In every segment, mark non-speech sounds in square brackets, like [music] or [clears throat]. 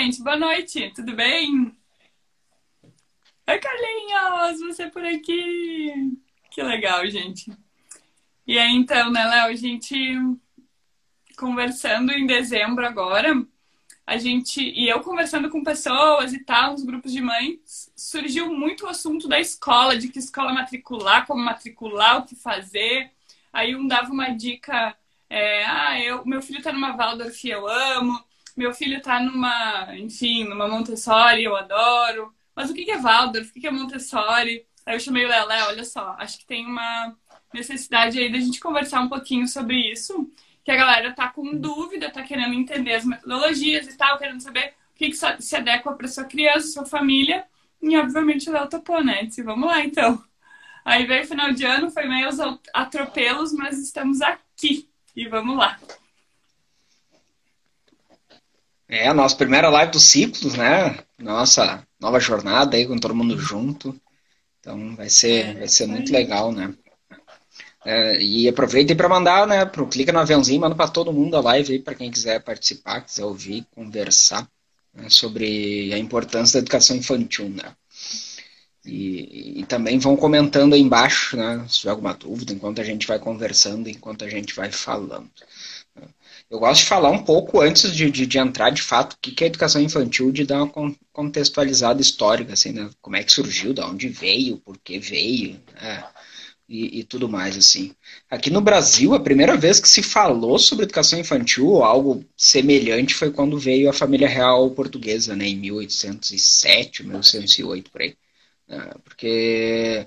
gente. Boa noite. Tudo bem? Oi, Carlinhos. Você por aqui. Que legal, gente. E aí, então, né, Léo? A gente conversando em dezembro agora a gente e eu conversando com pessoas e tal, nos grupos de mães, surgiu muito o assunto da escola, de que escola matricular, como matricular, o que fazer. Aí um dava uma dica, é, ah, eu, meu filho está numa Waldorf, eu amo. Meu filho está numa, enfim, numa Montessori, eu adoro. Mas o que é Waldorf? O que é Montessori? Aí eu chamei o Lelé, olha só, acho que tem uma necessidade aí da gente conversar um pouquinho sobre isso que a galera tá com dúvida, tá querendo entender as metodologias e tal, querendo saber o que, que se adequa para sua criança, sua família. E obviamente o Léo topou, né? Disse, vamos lá então. Aí veio final de ano, foi meio atropelos, mas estamos aqui. E vamos lá. É a nossa primeira live dos ciclos, né? Nossa nova jornada aí com todo mundo junto. Então vai ser, é, vai ser muito legal, né? É, e aproveitem para mandar, né? Pro, clica no aviãozinho, manda para todo mundo a live aí, para quem quiser participar, quiser ouvir, conversar né, sobre a importância da educação infantil, né? E, e, também vão comentando aí embaixo, né? Se tiver alguma dúvida, enquanto a gente vai conversando, enquanto a gente vai falando. Eu gosto de falar um pouco antes de, de, de entrar de fato o que, que é educação infantil, de dar uma contextualizada histórica, assim, né? Como é que surgiu, de onde veio, por que veio, né? e, e, tudo mais, assim. Aqui no Brasil, a primeira vez que se falou sobre educação infantil ou algo semelhante foi quando veio a família real portuguesa, né, em 1807, 1808, por aí. Ah, porque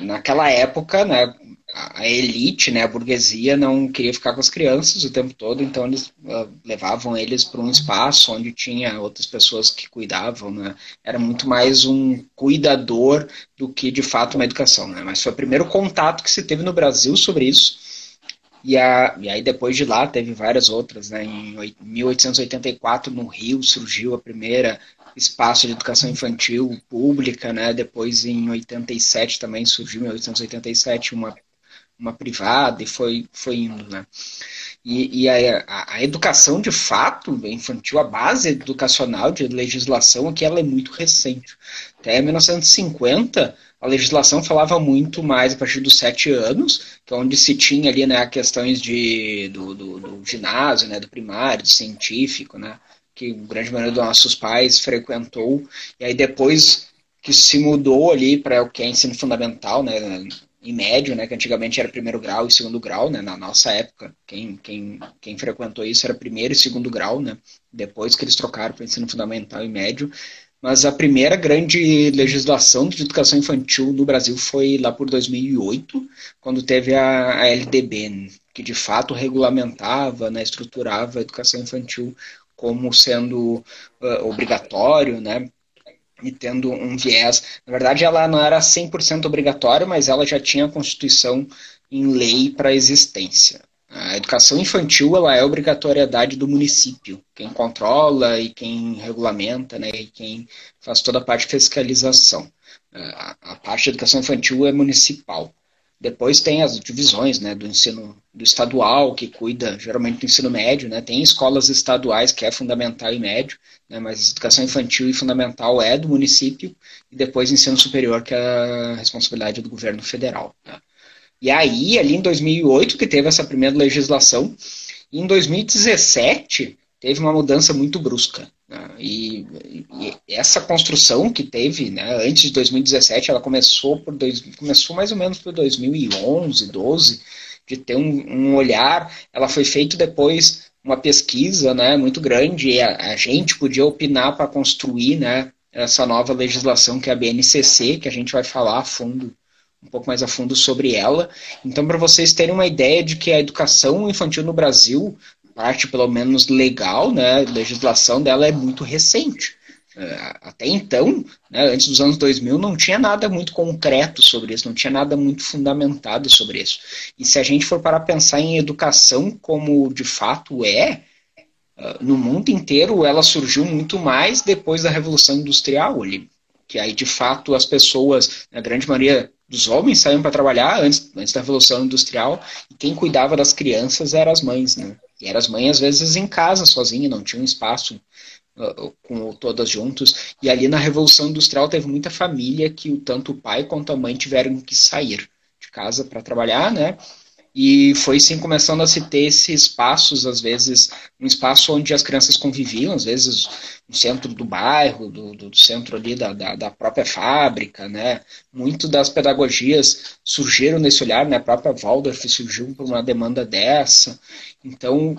naquela época, né, a elite, né, a burguesia não queria ficar com as crianças o tempo todo, então eles uh, levavam eles para um espaço onde tinha outras pessoas que cuidavam, né? Era muito mais um cuidador do que de fato uma educação, né? Mas foi o primeiro contato que se teve no Brasil sobre isso. E, a, e aí depois de lá teve várias outras, né? Em 1884 no Rio surgiu a primeira espaço de educação infantil pública, né? Depois em 87 também surgiu em 1887 uma uma privada e foi, foi indo, né? E, e a, a, educação de fato infantil, a base educacional de legislação aqui, ela é muito recente. Até 1950, a legislação falava muito mais a partir dos sete anos, que é onde se tinha ali né, questões de, do, do, do ginásio, né, do primário, do científico, né, que a grande maioria dos nossos pais frequentou, e aí depois que se mudou ali para o que é ensino fundamental, né, em médio, né, que antigamente era primeiro grau e segundo grau, né, na nossa época, quem, quem, quem frequentou isso era primeiro e segundo grau, né, depois que eles trocaram para ensino fundamental e médio, mas a primeira grande legislação de educação infantil no Brasil foi lá por 2008, quando teve a, a LDB, que de fato regulamentava, né, estruturava a educação infantil como sendo uh, obrigatório, né, e tendo um viés. Na verdade, ela não era 100% obrigatória, mas ela já tinha a Constituição em lei para existência. A educação infantil ela é obrigatoriedade do município, quem controla e quem regulamenta, né, e quem faz toda a parte de fiscalização. A, a parte de educação infantil é municipal. Depois tem as divisões né, do ensino do estadual, que cuida geralmente do ensino médio, né? tem escolas estaduais que é fundamental e médio, né? mas educação infantil e fundamental é do município, e depois ensino superior, que é a responsabilidade do governo federal. Né? E aí, ali em 2008, que teve essa primeira legislação, em 2017 teve uma mudança muito brusca. Né? E, e, essa construção que teve, né, antes de 2017, ela começou por dois, começou mais ou menos por 2011, 12, de ter um, um olhar. Ela foi feita depois uma pesquisa, né, muito grande. E a, a gente podia opinar para construir, né, essa nova legislação que é a BNCC, que a gente vai falar a fundo um pouco mais a fundo sobre ela. Então, para vocês terem uma ideia de que a educação infantil no Brasil parte pelo menos legal, né, legislação dela é muito recente. É, até então, né, antes dos anos 2000, não tinha nada muito concreto sobre isso, não tinha nada muito fundamentado sobre isso. E se a gente for para pensar em educação como de fato é, é, no mundo inteiro ela surgiu muito mais depois da Revolução Industrial, ali, que aí de fato as pessoas, a grande maioria dos homens saíam para trabalhar antes, antes da Revolução Industrial, e quem cuidava das crianças eram as mães, né? E eram as mães, às vezes, em casa, sozinha, não tinha um espaço com todas juntos. E ali na Revolução Industrial teve muita família que tanto o pai quanto a mãe tiveram que sair de casa para trabalhar, né? E foi sim começando a se ter esses espaços, às vezes, um espaço onde as crianças conviviam, às vezes centro do bairro, do, do centro ali da, da, da, própria fábrica, né? Muito das pedagogias surgiram nesse olhar, né? A própria Waldorf surgiu por uma demanda dessa. Então,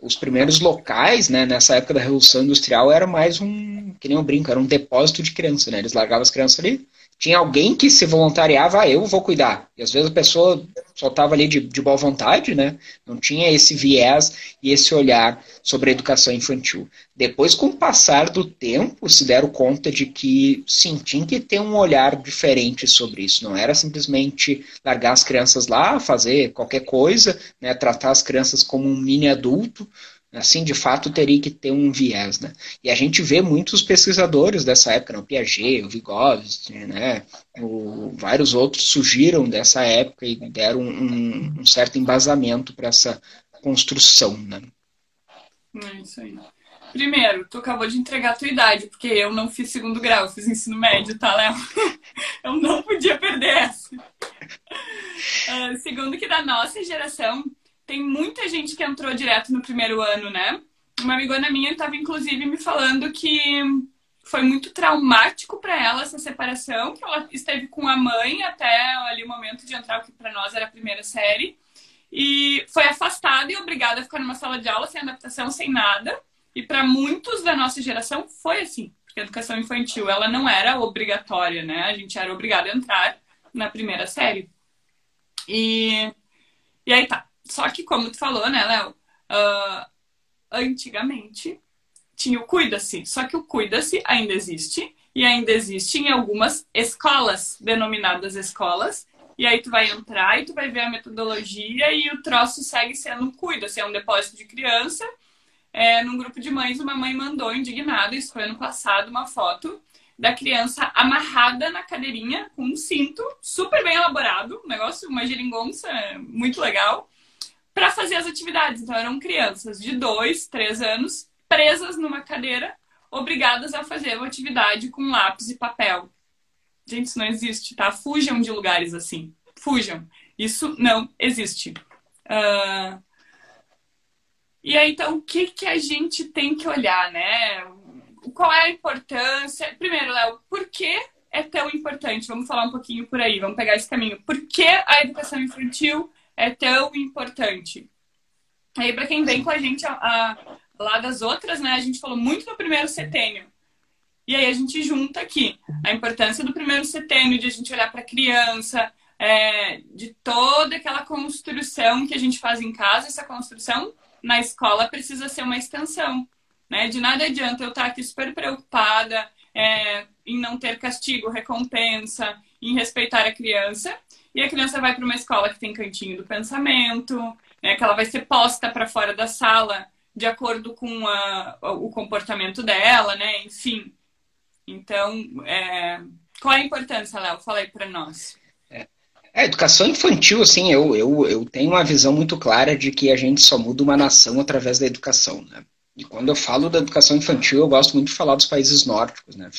os primeiros locais, né, nessa época da Revolução Industrial, era mais um, que nem eu brinco, era um depósito de criança, né? Eles largavam as crianças ali, tinha alguém que se voluntariava, ah, eu vou cuidar. E às vezes a pessoa só estava ali de, de boa vontade, né? Não tinha esse viés e esse olhar sobre a educação infantil. Depois, com o passar do tempo, se deram conta de que, sim, tinha que ter um olhar diferente sobre isso. Não era simplesmente largar as crianças lá, fazer qualquer coisa, né? tratar as crianças como um mini adulto, assim, de fato, teria que ter um viés, né? E a gente vê muitos pesquisadores dessa época, o Piaget, o Vygotsky, né? O, vários outros surgiram dessa época e deram um, um certo embasamento para essa construção, né? É isso aí. Primeiro, tu acabou de entregar a tua idade, porque eu não fiz segundo grau, fiz ensino médio, tá, Léo? [laughs] Eu não podia perder essa. Uh, segundo, que da nossa geração, tem muita gente que entrou direto no primeiro ano, né? Uma amigona minha estava inclusive me falando que foi muito traumático para ela essa separação, que ela esteve com a mãe até ali o momento de entrar, o que para nós era a primeira série, e foi afastada e obrigada a ficar numa sala de aula sem adaptação, sem nada. E para muitos da nossa geração foi assim, porque a educação infantil ela não era obrigatória, né? A gente era obrigado a entrar na primeira série. E, e aí tá. Só que, como tu falou, né, Léo? Uh, antigamente tinha o Cuida-se. Só que o Cuida-se ainda existe. E ainda existe em algumas escolas, denominadas escolas. E aí tu vai entrar e tu vai ver a metodologia e o troço segue sendo Cuida-se. É um depósito de criança. É, num grupo de mães, uma mãe mandou indignada, isso foi ano passado, uma foto da criança amarrada na cadeirinha com um cinto super bem elaborado, um negócio, uma geringonça muito legal para fazer as atividades. Então, eram crianças de dois, três anos presas numa cadeira, obrigadas a fazer uma atividade com lápis e papel. Gente, isso não existe, tá? Fujam de lugares assim. Fujam. Isso não existe. Uh... E aí, então, o que, que a gente tem que olhar, né? Qual é a importância? Primeiro, Léo, por que é tão importante? Vamos falar um pouquinho por aí, vamos pegar esse caminho. Por que a educação infantil é tão importante. Aí, para quem vem com a gente a, a, lá das outras, né, a gente falou muito no primeiro setênio. E aí a gente junta aqui a importância do primeiro setênio, de a gente olhar para a criança, é, de toda aquela construção que a gente faz em casa, essa construção na escola precisa ser uma extensão. Né? De nada adianta eu estar aqui super preocupada é, em não ter castigo, recompensa, em respeitar a criança, e a criança vai para uma escola que tem cantinho do pensamento, né, que ela vai ser posta para fora da sala de acordo com a, o comportamento dela, né? Enfim. Então, é... qual a importância, Léo? Fala aí para nós. É. A educação infantil, assim, eu, eu, eu tenho uma visão muito clara de que a gente só muda uma nação através da educação, né? E quando eu falo da educação infantil, eu gosto muito de falar dos países nórdicos, né?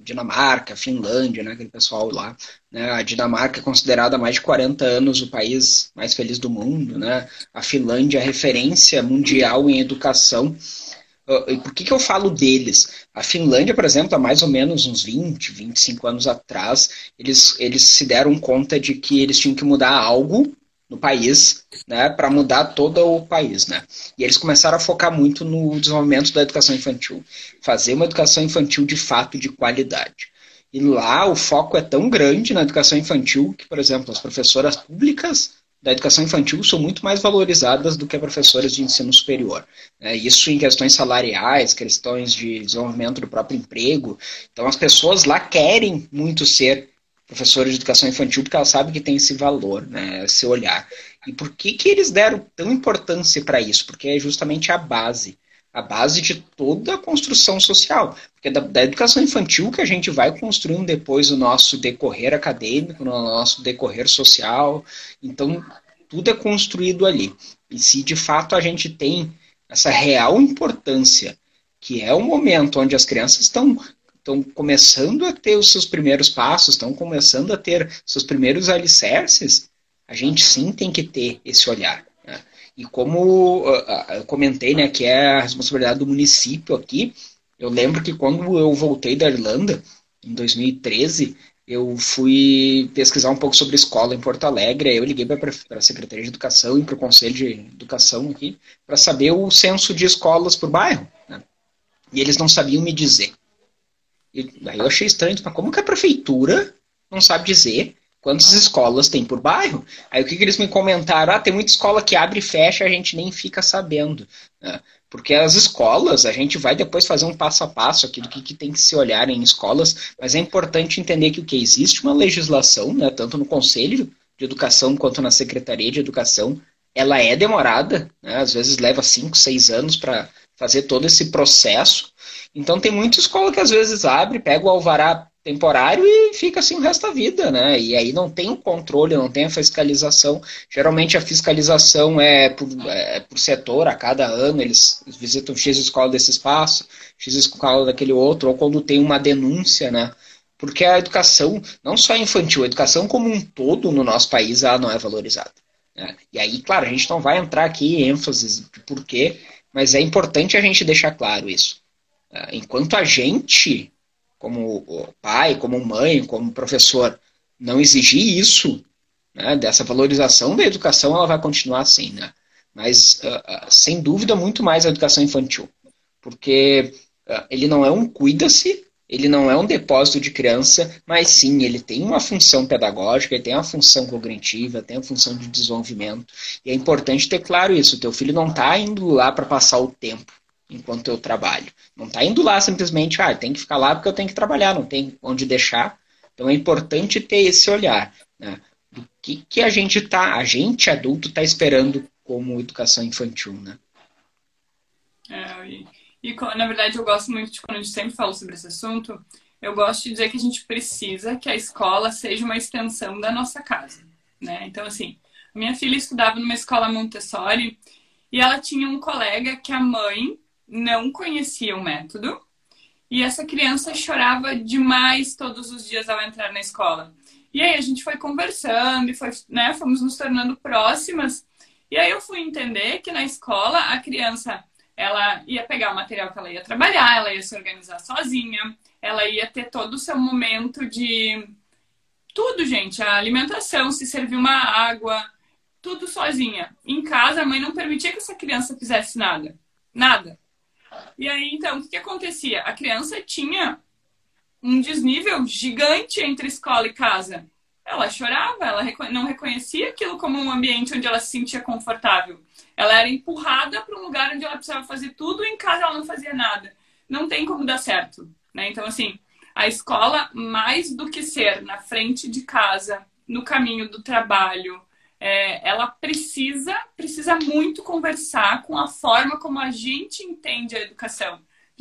Dinamarca, Finlândia, né? aquele pessoal lá. Né? A Dinamarca é considerada há mais de 40 anos o país mais feliz do mundo, né? A Finlândia é referência mundial em educação. Ah, por que, que eu falo deles? A Finlândia, por exemplo, há mais ou menos uns 20, 25 anos atrás, eles, eles se deram conta de que eles tinham que mudar algo no país, né, para mudar todo o país, né? E eles começaram a focar muito no desenvolvimento da educação infantil, fazer uma educação infantil de fato de qualidade. E lá o foco é tão grande na educação infantil que, por exemplo, as professoras públicas da educação infantil são muito mais valorizadas do que professoras de ensino superior. Né? Isso em questões salariais, questões de desenvolvimento do próprio emprego. Então as pessoas lá querem muito ser professores de educação infantil, porque ela sabe que tem esse valor, né, esse olhar. E por que, que eles deram tão importância para isso? Porque é justamente a base, a base de toda a construção social. Porque da, da, educação infantil que a gente vai construindo depois o nosso decorrer acadêmico, o nosso decorrer social. Então, tudo é construído ali. E se de fato a gente tem essa real importância que é o momento onde as crianças estão estão começando a ter os seus primeiros passos, estão começando a ter seus primeiros alicerces, a gente sim tem que ter esse olhar. E como uh, eu comentei, né, que é a responsabilidade do município aqui, eu lembro que quando eu voltei da Irlanda, em 2013, eu fui pesquisar um pouco sobre escola em Porto Alegre. Eu liguei para a Secretaria de Educação e para o Conselho de Educação aqui para saber o censo de escolas por bairro. Né? E eles não sabiam me dizer. E aí eu achei estranho, mas como que a prefeitura não sabe dizer quantas escolas tem por bairro? Aí o que, que eles me comentaram? Ah, tem muita escola que abre e fecha, a gente nem fica sabendo. Né? Porque as escolas, a gente vai depois fazer um passo a passo aqui do que, que tem que se olhar em escolas, mas é importante entender que o que existe uma legislação, né, tanto no Conselho de Educação quanto na Secretaria de Educação, ela é demorada, né, às vezes leva cinco, seis anos para fazer todo esse processo. Então tem muita escola que às vezes abre, pega o alvará temporário e fica assim o resto da vida, né? E aí não tem o controle, não tem a fiscalização. Geralmente a fiscalização é por, é por setor, a cada ano eles visitam X escola desse espaço, X escola daquele outro, ou quando tem uma denúncia, né? Porque a educação, não só infantil, a educação como um todo no nosso país, ela não é valorizada. Né? E aí, claro, a gente não vai entrar aqui em ênfase de porquê, mas é importante a gente deixar claro isso. Enquanto a gente como pai, como mãe, como professor, não exigir isso, né, dessa valorização da educação, ela vai continuar assim, né? Mas, uh, uh, sem dúvida, muito mais a educação infantil. Porque uh, ele não é um cuida-se, ele não é um depósito de criança, mas sim, ele tem uma função pedagógica, ele tem uma função cognitiva, tem uma função de desenvolvimento. E é importante ter claro isso. O teu filho não está indo lá para passar o tempo enquanto eu trabalho. Não está indo lá simplesmente, ah, tem que ficar lá porque eu tenho que trabalhar, não tem onde deixar. Então é importante ter esse olhar, né? Do que, que a gente tá, a gente adulto está esperando como educação infantil, né? É, e, e, na verdade eu gosto muito de quando a gente sempre fala sobre esse assunto, eu gosto de dizer que a gente precisa que a escola seja uma extensão da nossa casa, né? Então assim, minha filha estudava numa escola Montessori e ela tinha um colega que a mãe não conhecia o método e essa criança chorava demais todos os dias ao entrar na escola. E aí a gente foi conversando e foi, né, fomos nos tornando próximas. E aí eu fui entender que na escola a criança ela ia pegar o material que ela ia trabalhar, ela ia se organizar sozinha, ela ia ter todo o seu momento de tudo, gente, a alimentação, se servir uma água, tudo sozinha. Em casa a mãe não permitia que essa criança fizesse nada. Nada. E aí, então, o que, que acontecia? A criança tinha um desnível gigante entre escola e casa. Ela chorava, ela não reconhecia aquilo como um ambiente onde ela se sentia confortável. Ela era empurrada para um lugar onde ela precisava fazer tudo e em casa ela não fazia nada. Não tem como dar certo. Né? Então, assim, a escola, mais do que ser na frente de casa, no caminho do trabalho, é, ela precisa, precisa muito conversar com a forma como a gente entende a educação.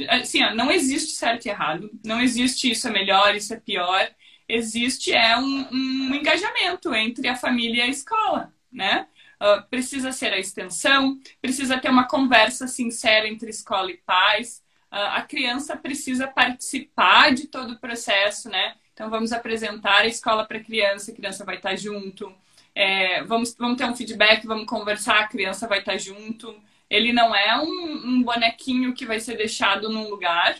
Assim, ó, não existe certo e errado, não existe isso é melhor, isso é pior. Existe é um, um engajamento entre a família e a escola, né? Uh, precisa ser a extensão, precisa ter uma conversa sincera entre escola e pais. Uh, a criança precisa participar de todo o processo, né? Então, vamos apresentar a escola para a criança, a criança vai estar junto. É, vamos, vamos ter um feedback, vamos conversar, a criança vai estar junto. Ele não é um, um bonequinho que vai ser deixado num lugar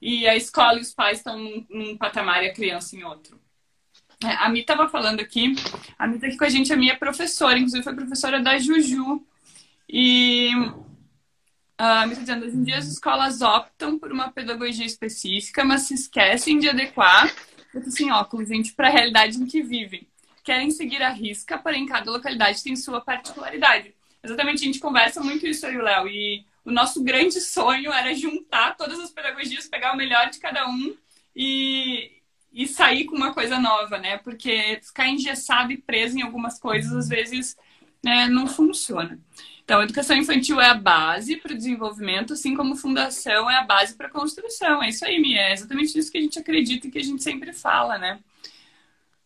e a escola e os pais estão num, num patamar e a criança em outro. É, a Mi estava falando aqui, a Mi está aqui com a gente, a minha é professora, inclusive foi professora da Juju. E a Mi está dizendo, hoje em dia as escolas optam por uma pedagogia específica, mas se esquecem de adequar, assim, óculos, gente, para a realidade em que vivem querem seguir a risca, porém cada localidade tem sua particularidade. Exatamente, a gente conversa muito isso aí, Léo, e o nosso grande sonho era juntar todas as pedagogias, pegar o melhor de cada um e, e sair com uma coisa nova, né? Porque ficar engessado e preso em algumas coisas, às vezes, né, não funciona. Então, educação infantil é a base para o desenvolvimento, assim como fundação é a base para a construção. É isso aí, Mia. É exatamente isso que a gente acredita e que a gente sempre fala, né?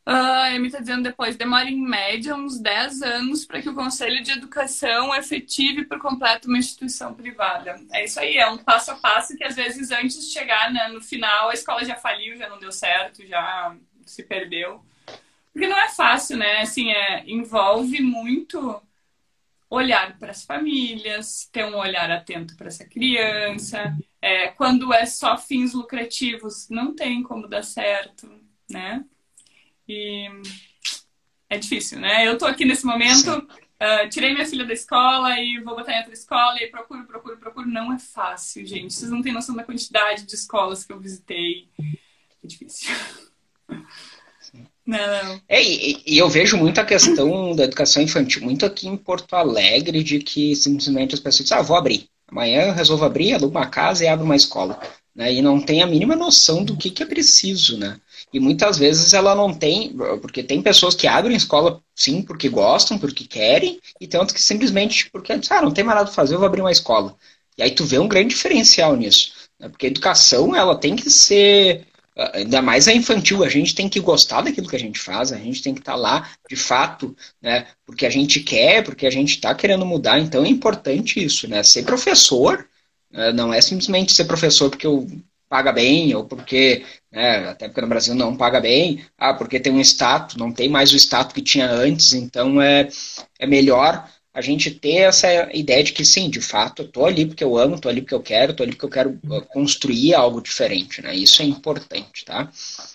A Amy está dizendo depois, demora em média uns 10 anos para que o Conselho de Educação efetive por completo uma instituição privada. É isso aí, é um passo a passo que às vezes antes de chegar né, no final a escola já faliu, já não deu certo, já se perdeu. Porque não é fácil, né? Assim, é, envolve muito olhar para as famílias, ter um olhar atento para essa criança. É, quando é só fins lucrativos, não tem como dar certo, né? E é difícil, né? Eu tô aqui nesse momento, uh, tirei minha filha da escola e vou botar em outra escola e procuro, procuro, procuro. Não é fácil, gente. Vocês não têm noção da quantidade de escolas que eu visitei. É difícil. Não, não. É, e, e, eu vejo muito a questão da educação infantil, muito aqui em Porto Alegre, de que simplesmente as pessoas dizem, ah, vou abrir. Amanhã eu resolvo abrir, alugo uma casa e abro uma escola. Né? E não tem a mínima noção do que, que é preciso, né? E muitas vezes ela não tem, porque tem pessoas que abrem escola sim porque gostam, porque querem, e tem outras que simplesmente porque ah, não tem mais nada para fazer, eu vou abrir uma escola. E aí tu vê um grande diferencial nisso, né? porque a educação ela tem que ser ainda mais a infantil, a gente tem que gostar daquilo que a gente faz, a gente tem que estar tá lá de fato, né? Porque a gente quer, porque a gente está querendo mudar, então é importante isso, né? Ser professor né? não é simplesmente ser professor porque eu paga bem, ou porque, né, até porque no Brasil não paga bem, ah, porque tem um status, não tem mais o status que tinha antes, então é, é melhor a gente ter essa ideia de que sim, de fato, eu tô ali porque eu amo, tô ali porque eu quero, tô ali porque eu quero uh, construir algo diferente, né? Isso é importante, tá?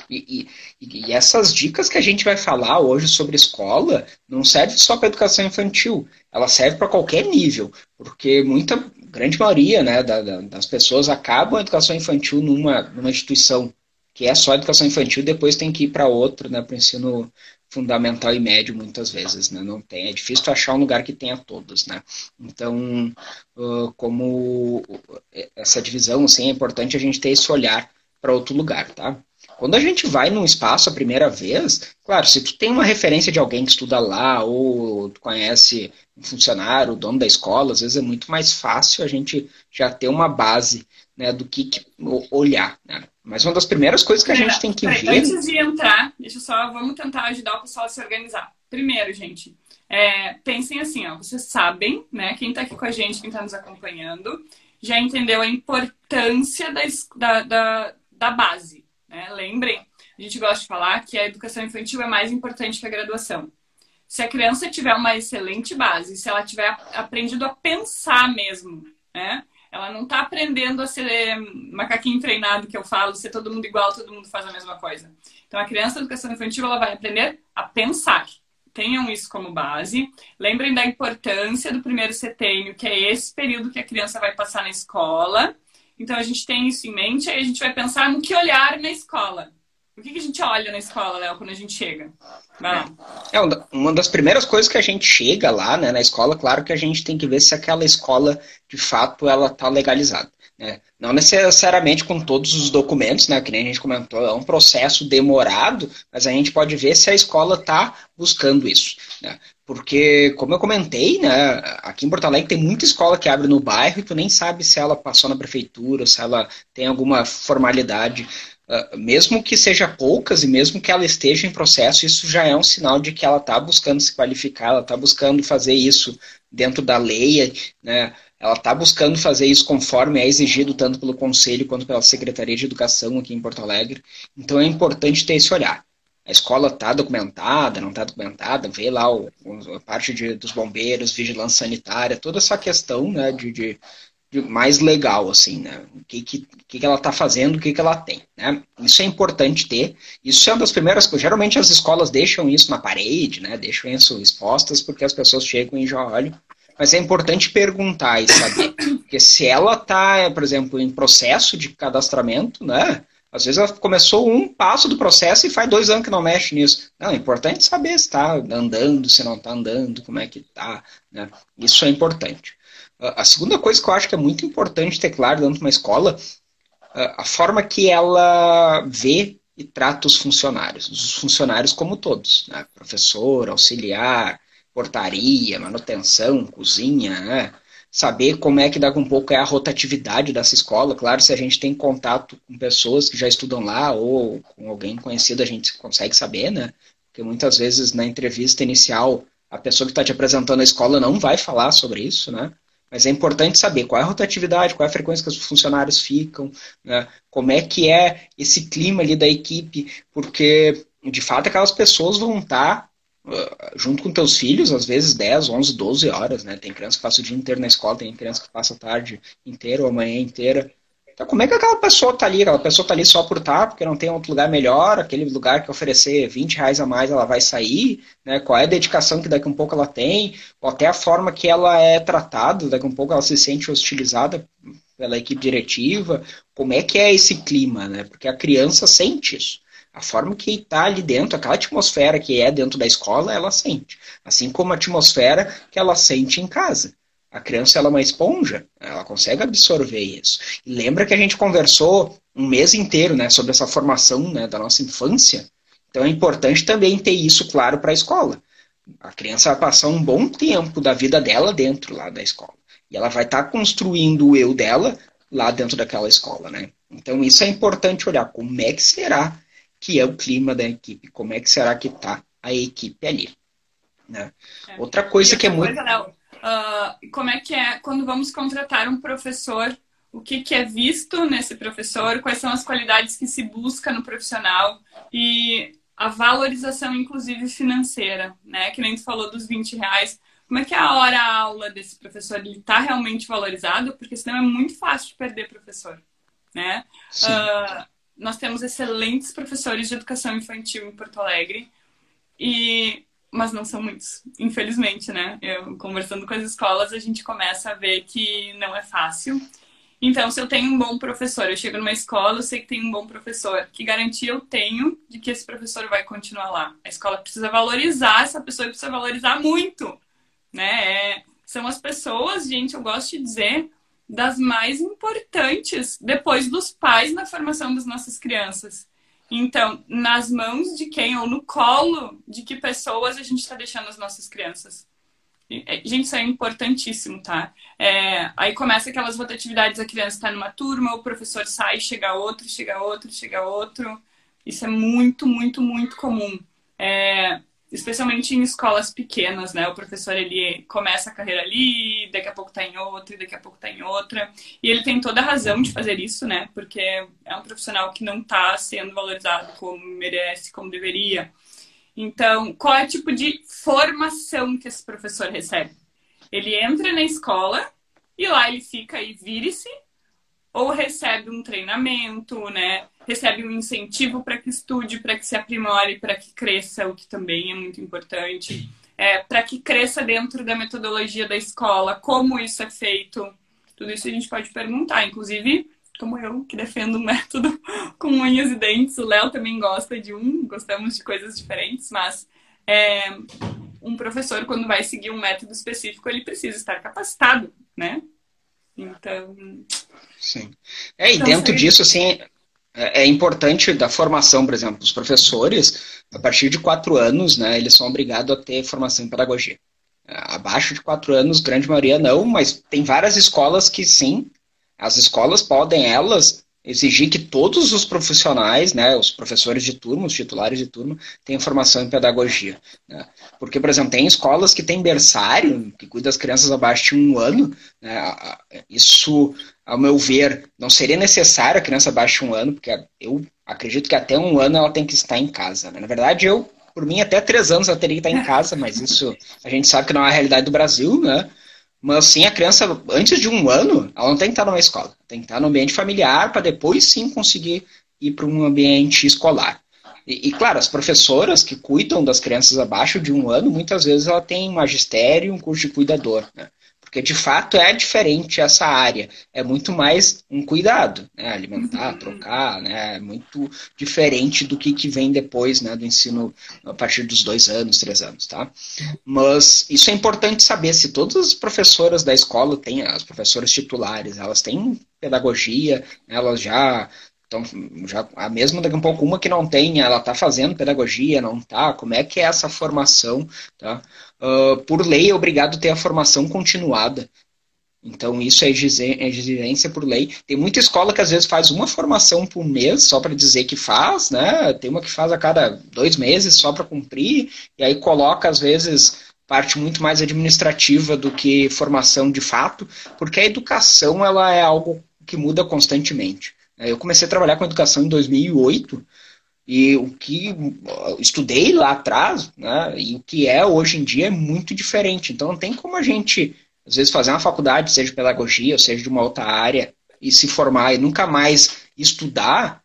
E, e, e essas dicas que a gente vai falar hoje sobre escola não serve só para educação infantil, ela serve para qualquer nível, porque muita grande maioria né, da, da, das pessoas acabam a educação infantil numa, numa instituição que é só educação infantil, depois tem que ir para outra, né, para o ensino fundamental e médio muitas vezes, né? Não tem, é difícil achar um lugar que tenha todos, né? Então, como essa divisão, assim, é importante a gente ter esse olhar para outro lugar, tá? Quando a gente vai num espaço a primeira vez, claro, se tu tem uma referência de alguém que estuda lá, ou tu conhece um funcionário, o dono da escola, às vezes é muito mais fácil a gente já ter uma base né, do que, que olhar. Né? Mas uma das primeiras coisas que a gente tem que ver. Antes de entrar, deixa só, vamos tentar ajudar o pessoal a se organizar. Primeiro, gente, é, pensem assim, ó, vocês sabem, né? Quem está aqui com a gente, quem está nos acompanhando, já entendeu a importância da, da, da, da base. Né? Lembrem, a gente gosta de falar que a educação infantil é mais importante que a graduação. Se a criança tiver uma excelente base, se ela tiver aprendido a pensar mesmo, né? Ela não está aprendendo a ser macaquinho treinado, que eu falo, ser todo mundo igual, todo mundo faz a mesma coisa. Então, a criança da educação infantil, ela vai aprender a pensar. Tenham isso como base. Lembrem da importância do primeiro setênio, que é esse período que a criança vai passar na escola. Então, a gente tem isso em mente, aí a gente vai pensar no que olhar na escola. O que, que a gente olha na escola, Léo, quando a gente chega? É, uma das primeiras coisas que a gente chega lá, né, na escola, claro que a gente tem que ver se aquela escola, de fato, ela está legalizada. Né? Não necessariamente com todos os documentos, né, que nem a gente comentou, é um processo demorado, mas a gente pode ver se a escola está buscando isso. Né? Porque, como eu comentei, né, aqui em Porto Alegre tem muita escola que abre no bairro e tu nem sabe se ela passou na prefeitura, se ela tem alguma formalidade ah, mesmo que seja poucas e mesmo que ela esteja em processo, isso já é um sinal de que ela está buscando se qualificar, ela está buscando fazer isso dentro da lei, né? ela está buscando fazer isso conforme é exigido tanto pelo Conselho quanto pela Secretaria de Educação aqui em Porto Alegre. Então é importante ter esse olhar. A escola está documentada, não está documentada, vê lá o, a parte de, dos bombeiros, vigilância sanitária, toda essa questão né, de, de mais legal, assim, né? O que, que, que ela está fazendo, o que, que ela tem, né? Isso é importante ter. Isso é uma das primeiras coisas. Geralmente as escolas deixam isso na parede, né? Deixam isso expostas porque as pessoas chegam e já olham. Mas é importante perguntar e saber. Porque se ela está, por exemplo, em processo de cadastramento, né? Às vezes ela começou um passo do processo e faz dois anos que não mexe nisso. Não, é importante saber se está andando, se não está andando, como é que está. Né? Isso é importante. A segunda coisa que eu acho que é muito importante ter claro dentro de uma escola, a forma que ela vê e trata os funcionários. Os funcionários como todos, né? professor, auxiliar, portaria, manutenção, cozinha, né? Saber como é que dá um pouco é a rotatividade dessa escola. Claro, se a gente tem contato com pessoas que já estudam lá ou com alguém conhecido, a gente consegue saber, né? porque muitas vezes na entrevista inicial a pessoa que está te apresentando a escola não vai falar sobre isso, né? Mas é importante saber qual é a rotatividade, qual é a frequência que os funcionários ficam, né? como é que é esse clima ali da equipe, porque de fato aquelas pessoas vão estar uh, junto com teus filhos, às vezes 10, 11, 12 horas, né? Tem criança que passa o dia inteiro na escola, tem criança que passa a tarde inteira ou a manhã inteira. Então, como é que aquela pessoa tá ali? Aquela pessoa tá ali só por estar, tá, porque não tem outro lugar melhor, aquele lugar que oferecer 20 reais a mais ela vai sair, né? Qual é a dedicação que daqui um pouco ela tem, ou até a forma que ela é tratada, daqui um pouco ela se sente hostilizada pela equipe diretiva, como é que é esse clima, né? Porque a criança sente isso. A forma que está ali dentro, aquela atmosfera que é dentro da escola, ela sente. Assim como a atmosfera que ela sente em casa. A criança ela é uma esponja, ela consegue absorver isso. E lembra que a gente conversou um mês inteiro né, sobre essa formação né, da nossa infância? Então é importante também ter isso claro para a escola. A criança vai passar um bom tempo da vida dela dentro lá da escola. E ela vai estar tá construindo o eu dela lá dentro daquela escola, né? Então isso é importante olhar como é que será que é o clima da equipe, como é que será que está a equipe ali. Né? É. Outra coisa que é muito. Coisa, uh, como é que é quando vamos contratar um professor? O que, que é visto nesse professor? Quais são as qualidades que se busca no profissional? E a valorização, inclusive financeira, né? Que nem tu falou dos 20 reais. Como é que é a hora-aula desse professor? Ele está realmente valorizado? Porque senão é muito fácil de perder professor, né? Uh, nós temos excelentes professores de educação infantil em Porto Alegre. E mas não são muitos, infelizmente, né? Eu, conversando com as escolas, a gente começa a ver que não é fácil. Então, se eu tenho um bom professor, eu chego numa escola, eu sei que tem um bom professor, que garantia eu tenho de que esse professor vai continuar lá? A escola precisa valorizar essa pessoa precisa valorizar muito, né? É, são as pessoas, gente, eu gosto de dizer, das mais importantes depois dos pais na formação das nossas crianças. Então, nas mãos de quem ou no colo de que pessoas a gente está deixando as nossas crianças? É, gente, isso é importantíssimo, tá? É, aí começa aquelas rotatividades, a criança está numa turma, o professor sai, chega outro, chega outro, chega outro. Isso é muito, muito, muito comum. É, especialmente em escolas pequenas, né? O professor ele começa a carreira ali, daqui a pouco está em outra, daqui a pouco está em outra, e ele tem toda a razão de fazer isso, né? Porque é um profissional que não está sendo valorizado como merece, como deveria. Então, qual é o tipo de formação que esse professor recebe? Ele entra na escola e lá ele fica e vire-se, ou recebe um treinamento, né? Recebe um incentivo para que estude, para que se aprimore, para que cresça, o que também é muito importante, é, para que cresça dentro da metodologia da escola, como isso é feito. Tudo isso a gente pode perguntar, inclusive, como eu, que defendo um método [laughs] com unhas e dentes, o Léo também gosta de um, gostamos de coisas diferentes, mas é, um professor, quando vai seguir um método específico, ele precisa estar capacitado, né? Então. Sim. É, e então, dentro disso, assim, é, é importante da formação, por exemplo, os professores, a partir de quatro anos, né, eles são obrigados a ter formação em pedagogia. É, abaixo de quatro anos, grande maioria não, mas tem várias escolas que sim, as escolas podem, elas, exigir que todos os profissionais, né, os professores de turma, os titulares de turma, tenham formação em pedagogia. Né? Porque, por exemplo, tem escolas que têm berçário, que cuida das crianças abaixo de um ano. Né? Isso, ao meu ver, não seria necessário a criança abaixo de um ano, porque eu acredito que até um ano ela tem que estar em casa. Né? Na verdade, eu, por mim, até três anos ela teria que estar em casa, mas isso a gente sabe que não é a realidade do Brasil, né? Mas sim, a criança, antes de um ano, ela não tem que estar numa escola. Tem que estar no ambiente familiar para depois sim conseguir ir para um ambiente escolar. E, e, claro, as professoras que cuidam das crianças abaixo de um ano, muitas vezes ela tem magistério um curso de cuidador. Né? Porque de fato é diferente essa área. É muito mais um cuidado, né? alimentar, uhum. trocar, né? é muito diferente do que, que vem depois né? do ensino a partir dos dois anos, três anos. Tá? Mas isso é importante saber se todas as professoras da escola têm, as professoras titulares, elas têm pedagogia, elas já então, já, a mesma daqui a um pouco, uma que não tem, ela está fazendo pedagogia, não está? Como é que é essa formação? Tá? Uh, por lei, é obrigado a ter a formação continuada. Então, isso é exigência por lei. Tem muita escola que às vezes faz uma formação por mês só para dizer que faz, né? Tem uma que faz a cada dois meses só para cumprir, e aí coloca, às vezes, parte muito mais administrativa do que formação de fato, porque a educação ela é algo que muda constantemente. Eu comecei a trabalhar com educação em 2008 e o que estudei lá atrás né, e o que é hoje em dia é muito diferente. Então não tem como a gente às vezes fazer uma faculdade, seja de pedagogia, ou seja de uma outra área, e se formar e nunca mais estudar,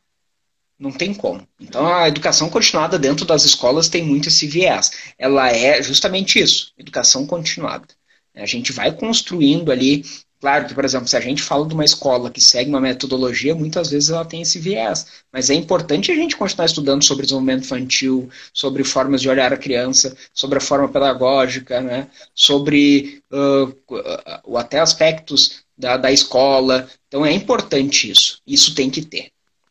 não tem como. Então a educação continuada dentro das escolas tem muito esse viés. Ela é justamente isso, educação continuada. A gente vai construindo ali Claro que, por exemplo, se a gente fala de uma escola que segue uma metodologia, muitas vezes ela tem esse viés. Mas é importante a gente continuar estudando sobre desenvolvimento infantil, sobre formas de olhar a criança, sobre a forma pedagógica, né? sobre uh, até aspectos da, da escola. Então é importante isso. Isso tem que ter.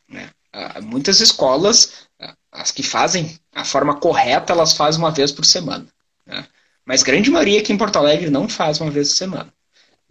Né? Uh, muitas escolas, uh, as que fazem a forma correta, elas fazem uma vez por semana. Né? Mas grande maioria aqui em Porto Alegre não faz uma vez por semana.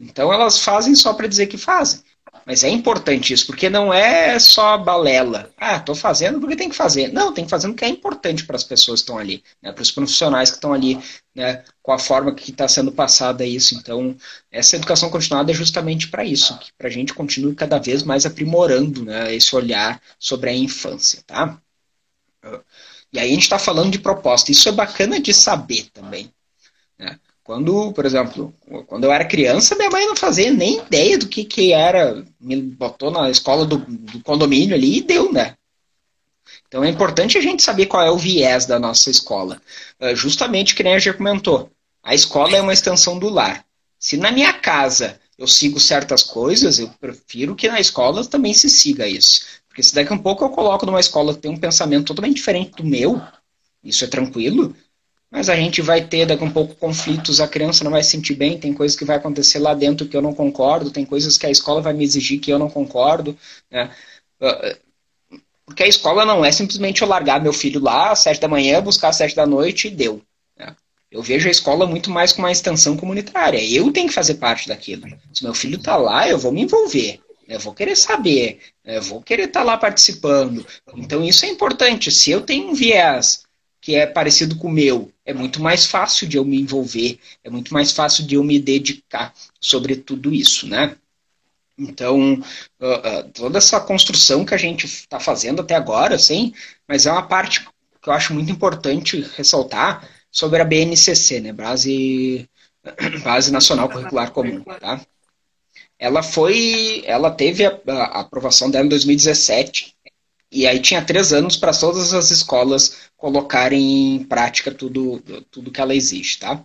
Então elas fazem só para dizer que fazem. Mas é importante isso, porque não é só balela. Ah, estou fazendo porque tem que fazer. Não, tem que fazer porque é importante para as pessoas que estão ali, né, para os profissionais que estão ali, né, com a forma que está sendo passada isso. Então, essa educação continuada é justamente para isso, para a gente continue cada vez mais aprimorando né, esse olhar sobre a infância. Tá? E aí a gente está falando de proposta. Isso é bacana de saber também. Né? Quando, por exemplo, quando eu era criança, minha mãe não fazia nem ideia do que, que era. Me botou na escola do, do condomínio ali e deu, né? Então é importante a gente saber qual é o viés da nossa escola. Uh, justamente que nem a já comentou, a escola é uma extensão do lar. Se na minha casa eu sigo certas coisas, eu prefiro que na escola também se siga isso. Porque se daqui a um pouco eu coloco numa escola que tem um pensamento totalmente diferente do meu, isso é tranquilo, mas a gente vai ter daqui um pouco conflitos, a criança não vai se sentir bem, tem coisas que vai acontecer lá dentro que eu não concordo, tem coisas que a escola vai me exigir que eu não concordo, né? Ah, porque a escola não é simplesmente eu largar meu filho lá às sete da manhã, buscar às sete da noite e deu. Né? Eu vejo a escola muito mais como uma extensão comunitária. Eu tenho que fazer parte daquilo. Se meu filho está lá, eu vou me envolver. Eu vou querer saber, eu vou querer estar tá lá participando. Então isso é importante. Se eu tenho um viés que é parecido com o meu, é muito mais fácil de eu me envolver, é muito mais fácil de eu me dedicar sobre tudo isso, né? Então, uh, uh, toda essa construção que a gente está fazendo até agora, sim, mas é uma parte que eu acho muito importante ressaltar sobre a BNCC, né? Base, [coughs] Base Nacional Curricular Comum, tá? Ela foi, ela teve a, a aprovação dela em 2017 e aí tinha três anos para todas as escolas colocarem em prática tudo, tudo que ela existe, tá?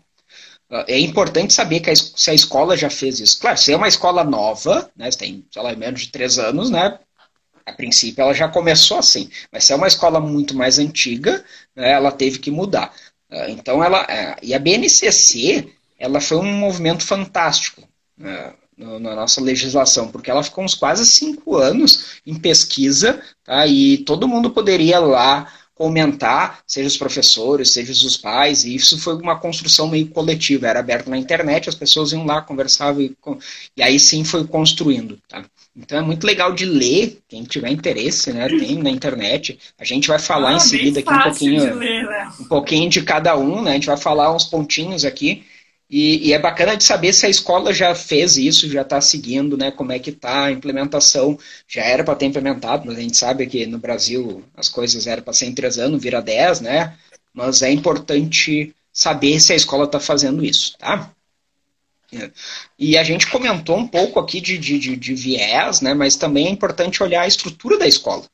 É importante saber que a, se a escola já fez isso. Claro, se é uma escola nova, né, tem, sei lá, menos de três anos, né, a princípio ela já começou assim. Mas se é uma escola muito mais antiga, né, ela teve que mudar. Ah, então ela, é, e a BNCC, ela foi um movimento fantástico. Né? na nossa legislação, porque ela ficou uns quase cinco anos em pesquisa, tá? e todo mundo poderia lá comentar, seja os professores, seja os pais, e isso foi uma construção meio coletiva, era aberto na internet, as pessoas iam lá, conversavam, e, e aí sim foi construindo. Tá? Então é muito legal de ler, quem tiver interesse, né? Tem na internet. A gente vai falar ah, em seguida aqui um pouquinho, ler, né? um pouquinho de cada um, né? A gente vai falar uns pontinhos aqui. E, e, é bacana de saber se a escola já fez isso, já está seguindo, né? Como é que está a implementação. Já era para ter implementado, mas a gente sabe que no Brasil as coisas eram para ser em três anos, vira dez, né? Mas é importante saber se a escola está fazendo isso, tá? E a gente comentou um pouco aqui de, de, de, de viés, né? Mas também é importante olhar a estrutura da escola.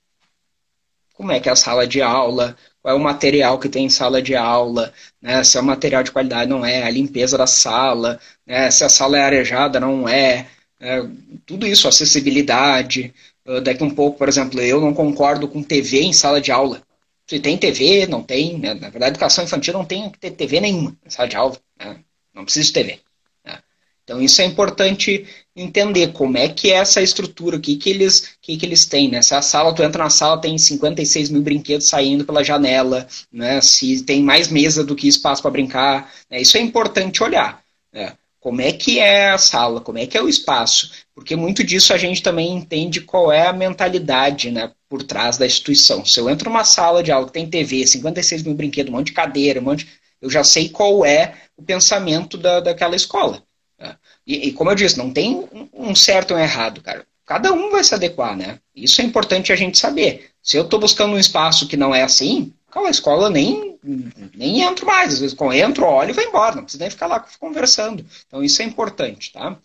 Como é que é a sala de aula, qual é o material que tem em sala de aula, né, se é um material de qualidade, não é, a limpeza da sala, né, se a sala é arejada, não é, é tudo isso, acessibilidade. Uh, daqui um pouco, por exemplo, eu não concordo com TV em sala de aula. Se tem TV, não tem, né, na verdade, educação infantil não tem que ter TV nenhuma em sala de aula, né, não precisa de TV. Então isso é importante entender como é que é essa estrutura, o que, que, eles, que, que eles têm. Né? Se a sala, tu entra na sala, tem 56 mil brinquedos saindo pela janela, né? se tem mais mesa do que espaço para brincar. Né? Isso é importante olhar. Né? como é que é a sala, como é que é o espaço, porque muito disso a gente também entende qual é a mentalidade né, por trás da instituição. Se eu entro numa sala de aula que tem TV, 56 mil brinquedos, um monte de cadeira, um monte eu já sei qual é o pensamento da, daquela escola. E, e, como eu disse, não tem um certo ou um errado, cara. Cada um vai se adequar, né? Isso é importante a gente saber. Se eu estou buscando um espaço que não é assim, qual a escola nem nem entro mais. Às vezes, quando entro, olho e vou embora. Não precisa nem ficar lá conversando. Então, isso é importante, tá?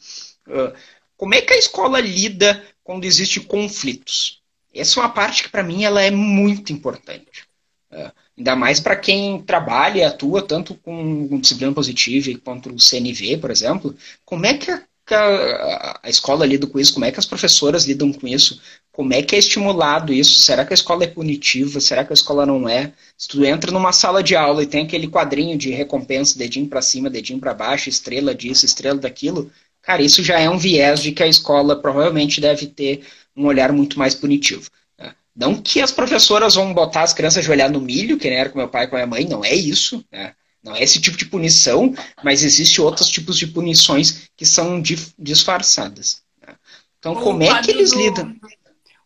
Uh, como é que a escola lida quando existem conflitos? Essa é uma parte que, para mim, ela é muito importante. Uh, ainda mais para quem trabalha e atua tanto com disciplina positiva quanto o CNV, por exemplo. Como é que a a, a, escola lida com isso? Como é que as professoras lidam com isso? Como é que é estimulado isso? Será que a escola é punitiva? Será que a escola não é? Se tu entra numa sala de aula e tem aquele quadrinho de recompensa, dedinho para cima, dedinho para baixo, estrela disso, estrela daquilo, cara, isso já é um viés de que a escola provavelmente deve ter um olhar muito mais punitivo. Não que as professoras vão botar as crianças ajoelhar no milho, que nem era com meu pai e com a minha mãe, não é isso. Né? Não é esse tipo de punição, mas existem outros tipos de punições que são disfarçadas. Né? Então, o como é que eles do... lidam?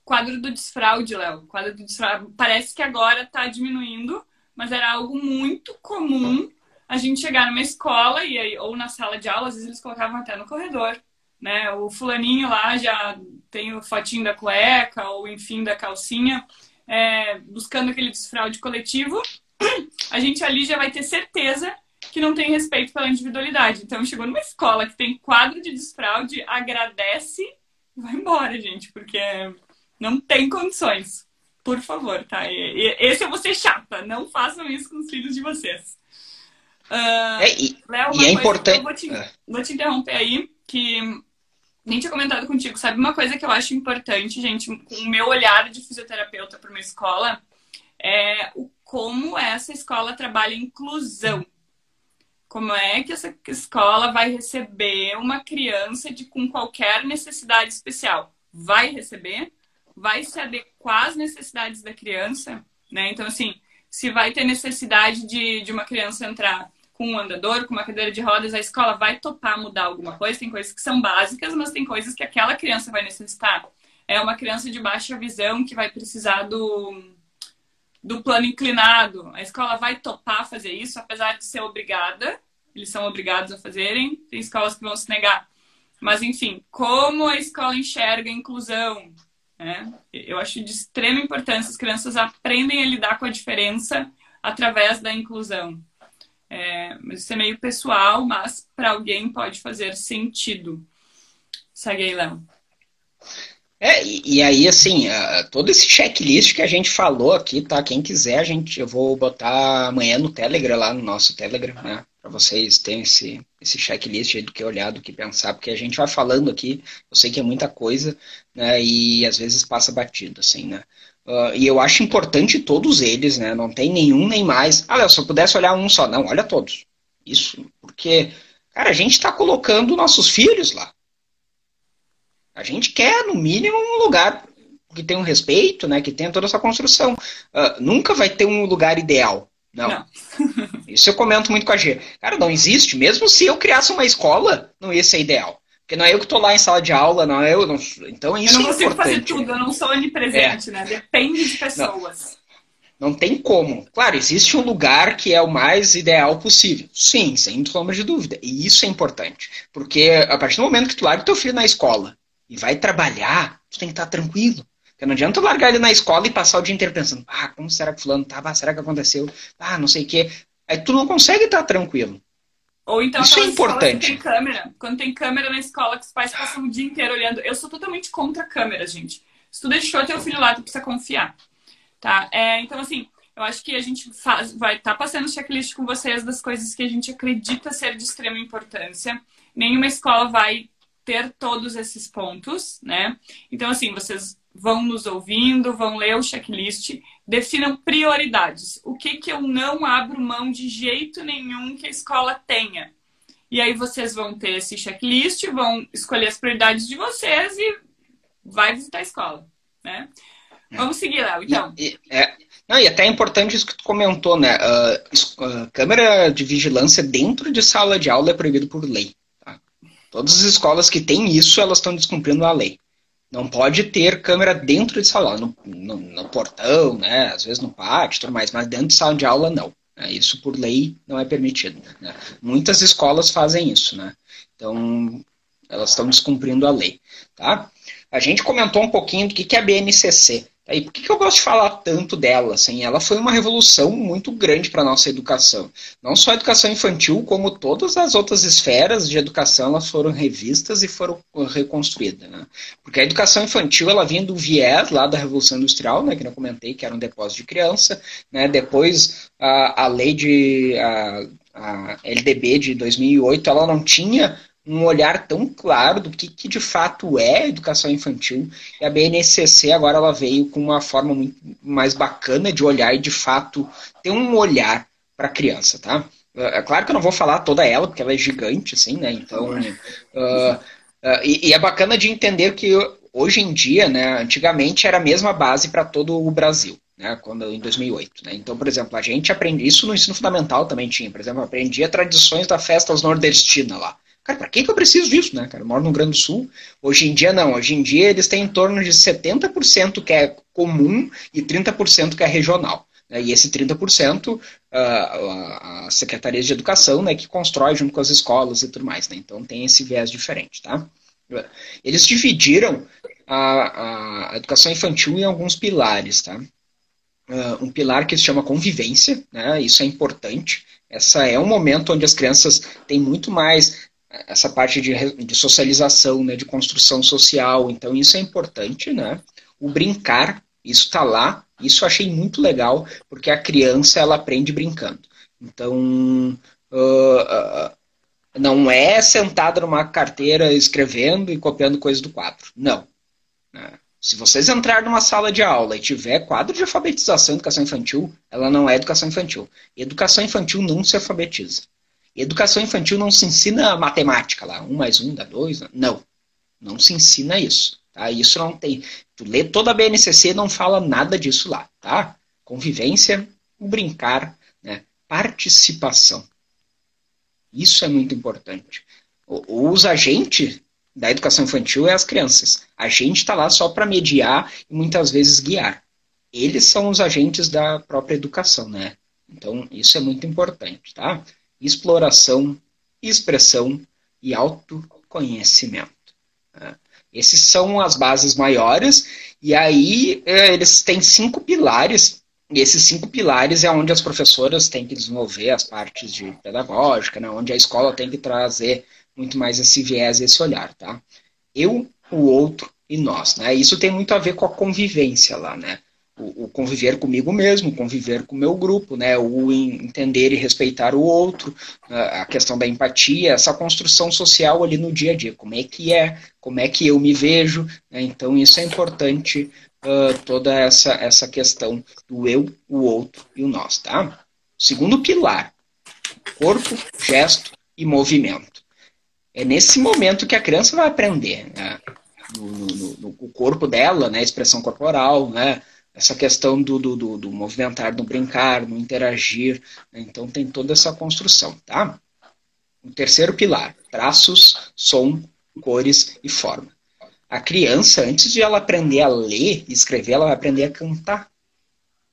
Quadro do desfraude, Léo. Quadro do desfraude. Parece que agora está diminuindo, mas era algo muito comum a gente chegar numa escola e aí, ou na sala de aula, às vezes eles colocavam até no corredor. Né? O fulaninho lá já tem o fotinho da cueca, ou enfim, da calcinha, é, buscando aquele desfraude coletivo [clears throat] a gente ali já vai ter certeza que não tem respeito pela individualidade. Então, chegou numa escola que tem quadro de desfraude, agradece e vai embora, gente, porque não tem condições. Por favor, tá? E, esse eu vou ser chata. Não façam isso com os filhos de vocês. Uh, é, e, Léo, e é importante. Vou te, é. vou te interromper aí, que nem tinha comentado contigo. Sabe uma coisa que eu acho importante, gente, com o meu olhar de fisioterapeuta para uma escola, é o como essa escola trabalha inclusão. Como é que essa escola vai receber uma criança de, com qualquer necessidade especial? Vai receber? Vai se adequar às necessidades da criança? Né? Então, assim, se vai ter necessidade de, de uma criança entrar com um andador, com uma cadeira de rodas, a escola vai topar mudar alguma coisa. Tem coisas que são básicas, mas tem coisas que aquela criança vai necessitar. É uma criança de baixa visão que vai precisar do, do plano inclinado. A escola vai topar fazer isso, apesar de ser obrigada. Eles são obrigados a fazerem. Tem escolas que vão se negar. Mas, enfim, como a escola enxerga a inclusão? Né? Eu acho de extrema importância as crianças aprendem a lidar com a diferença através da inclusão. É, isso é meio pessoal, mas para alguém pode fazer sentido. Segue aí, Léo. É, e, e, aí, assim, uh, todo esse checklist que a gente falou aqui, tá? Quem quiser, a gente, eu vou botar amanhã no Telegram, lá no nosso Telegram, né? Para vocês terem esse, esse checklist aí do que olhar, do que pensar, porque a gente vai falando aqui, eu sei que é muita coisa, né? E às vezes passa batido, assim, né? Uh, e eu acho importante todos eles, né? Não tem nenhum nem mais. Ah, se eu pudesse olhar um só. Não, olha todos. Isso, porque, cara, a gente está colocando nossos filhos lá. A gente quer, no mínimo, um lugar que tenha um respeito, né, que tenha toda essa construção. Uh, nunca vai ter um lugar ideal. Não. não. [laughs] Isso eu comento muito com a G. Cara, não existe. Mesmo se eu criasse uma escola, não ia ser ideal. Porque não é eu que estou lá em sala de aula, não é eu. Não... Então isso Eu não é consigo fazer tudo, eu não sou onipresente, é. né? Depende de pessoas. Não. não tem como. Claro, existe um lugar que é o mais ideal possível. Sim, sem sombra de dúvida. E isso é importante. Porque a partir do momento que tu larga teu filho na escola e vai trabalhar, tu tem que estar tranquilo. Porque não adianta largar ele na escola e passar o dia inteiro pensando, ah, como será que fulano estava? será que aconteceu? Ah, não sei o quê. Aí tu não consegue estar tranquilo. Ou então, Isso é importante. Tem câmera. Quando tem câmera na escola, que os pais passam o dia inteiro olhando. Eu sou totalmente contra câmeras, gente. Se tu deixou teu filho lá, tu precisa confiar. Tá? É, então, assim, eu acho que a gente faz, vai estar tá passando checklist com vocês das coisas que a gente acredita ser de extrema importância. Nenhuma escola vai ter todos esses pontos, né? Então, assim, vocês vão nos ouvindo, vão ler o checklist, definam prioridades. O que, que eu não abro mão de jeito nenhum que a escola tenha? E aí vocês vão ter esse checklist, vão escolher as prioridades de vocês e vai visitar a escola, né? Vamos seguir, Léo, então. E, é, não, e até é importante isso que tu comentou, né? Uh, câmera de vigilância dentro de sala de aula é proibido por lei. Tá? Todas as escolas que têm isso, elas estão descumprindo a lei. Não pode ter câmera dentro de sala, no, no, no, portão, né? às vezes no pátio, tudo mais, mas dentro de sala de aula não. Né? Isso por lei não é permitido. Né? Muitas escolas fazem isso, né? Então elas estão descumprindo a lei, tá? A gente comentou um pouquinho do que é a BNCC. E por que, que eu gosto de falar tanto dela? Assim, ela foi uma revolução muito grande para a nossa educação. Não só a educação infantil, como todas as outras esferas de educação, elas foram revistas e foram reconstruídas. Né? Porque a educação infantil, ela vinha do viés lá da Revolução Industrial, né, que eu comentei, que era um depósito de criança. Né? Depois, a, a lei de... A, a LDB de 2008, ela não tinha um olhar tão claro do que, que de fato é educação infantil. E a BNCC agora ela veio com uma forma muito mais bacana de olhar e de fato ter um olhar para a criança, tá? É, é claro que eu não vou falar toda ela, porque ela é gigante, assim, né? Então, uh, uh, e, e, é bacana de entender que hoje em dia, né, antigamente era a mesma base para todo o Brasil. Né, quando, em 2008. Né? Então, por exemplo, a gente aprende isso no ensino fundamental também tinha. Por exemplo, aprendia tradições da festa nordestina lá. Cara, para que, que eu preciso disso, né, cara? Eu moro no Grande Sul. Hoje em dia, não. Hoje em dia, eles têm em torno de 70% que é comum e 30% que é regional. Né? E esse 30%, a, a Secretaria de Educação, né, que constrói junto com as escolas e tudo mais. Né? Então, tem esse viés diferente, tá? Eles dividiram a, a educação infantil em alguns pilares, tá? Uh, um pilar que se chama convivência, né? isso é importante. Essa é um momento onde as crianças têm muito mais essa parte de, de socialização, né, de construção social. Então, isso é importante, né? O brincar, isso está lá. Isso eu achei muito legal, porque a criança, ela aprende brincando. Então, uh, uh, não é sentada numa carteira escrevendo e copiando coisas do quadro. Não. Né? Se vocês entrarem numa sala de aula e tiver quadro de alfabetização educação infantil, ela não é educação infantil. Educação infantil não se alfabetiza. Educação infantil não se ensina matemática lá, um mais um dá dois. Não, não se ensina isso. Tá? Isso não tem. Tu lê toda a BNCC não fala nada disso lá, tá? Convivência, brincar, né? participação. Isso é muito importante. Os agentes da educação infantil é as crianças. A gente está lá só para mediar e muitas vezes guiar. Eles são os agentes da própria educação, né? Então, isso é muito importante, tá? Exploração, expressão e autoconhecimento. Né? Esses são as bases maiores, e aí é, eles têm cinco pilares, e esses cinco pilares é onde as professoras têm que desenvolver as partes de pedagógica, né? onde a escola tem que trazer muito mais esse viés, esse olhar. Tá? Eu, o outro e nós. Né? Isso tem muito a ver com a convivência lá, né? O, o, conviver comigo mesmo, conviver com o meu grupo, né? o entender e respeitar o outro, a questão da empatia, essa construção social ali no dia a dia, como é que é, como é que eu me vejo, né? então isso é importante, uh, toda essa, essa questão do eu, o outro e o nós, tá? Segundo pilar, corpo, gesto e movimento. É nesse momento que a criança vai aprender, né? no, no, no, no corpo dela, né? expressão corporal, né? Essa questão do, do, do, do movimentar, do brincar, do interagir. Né? Então tem toda essa construção, tá? O terceiro pilar, traços, som, cores e forma. A criança, antes de ela aprender a ler e escrever, ela vai aprender a cantar.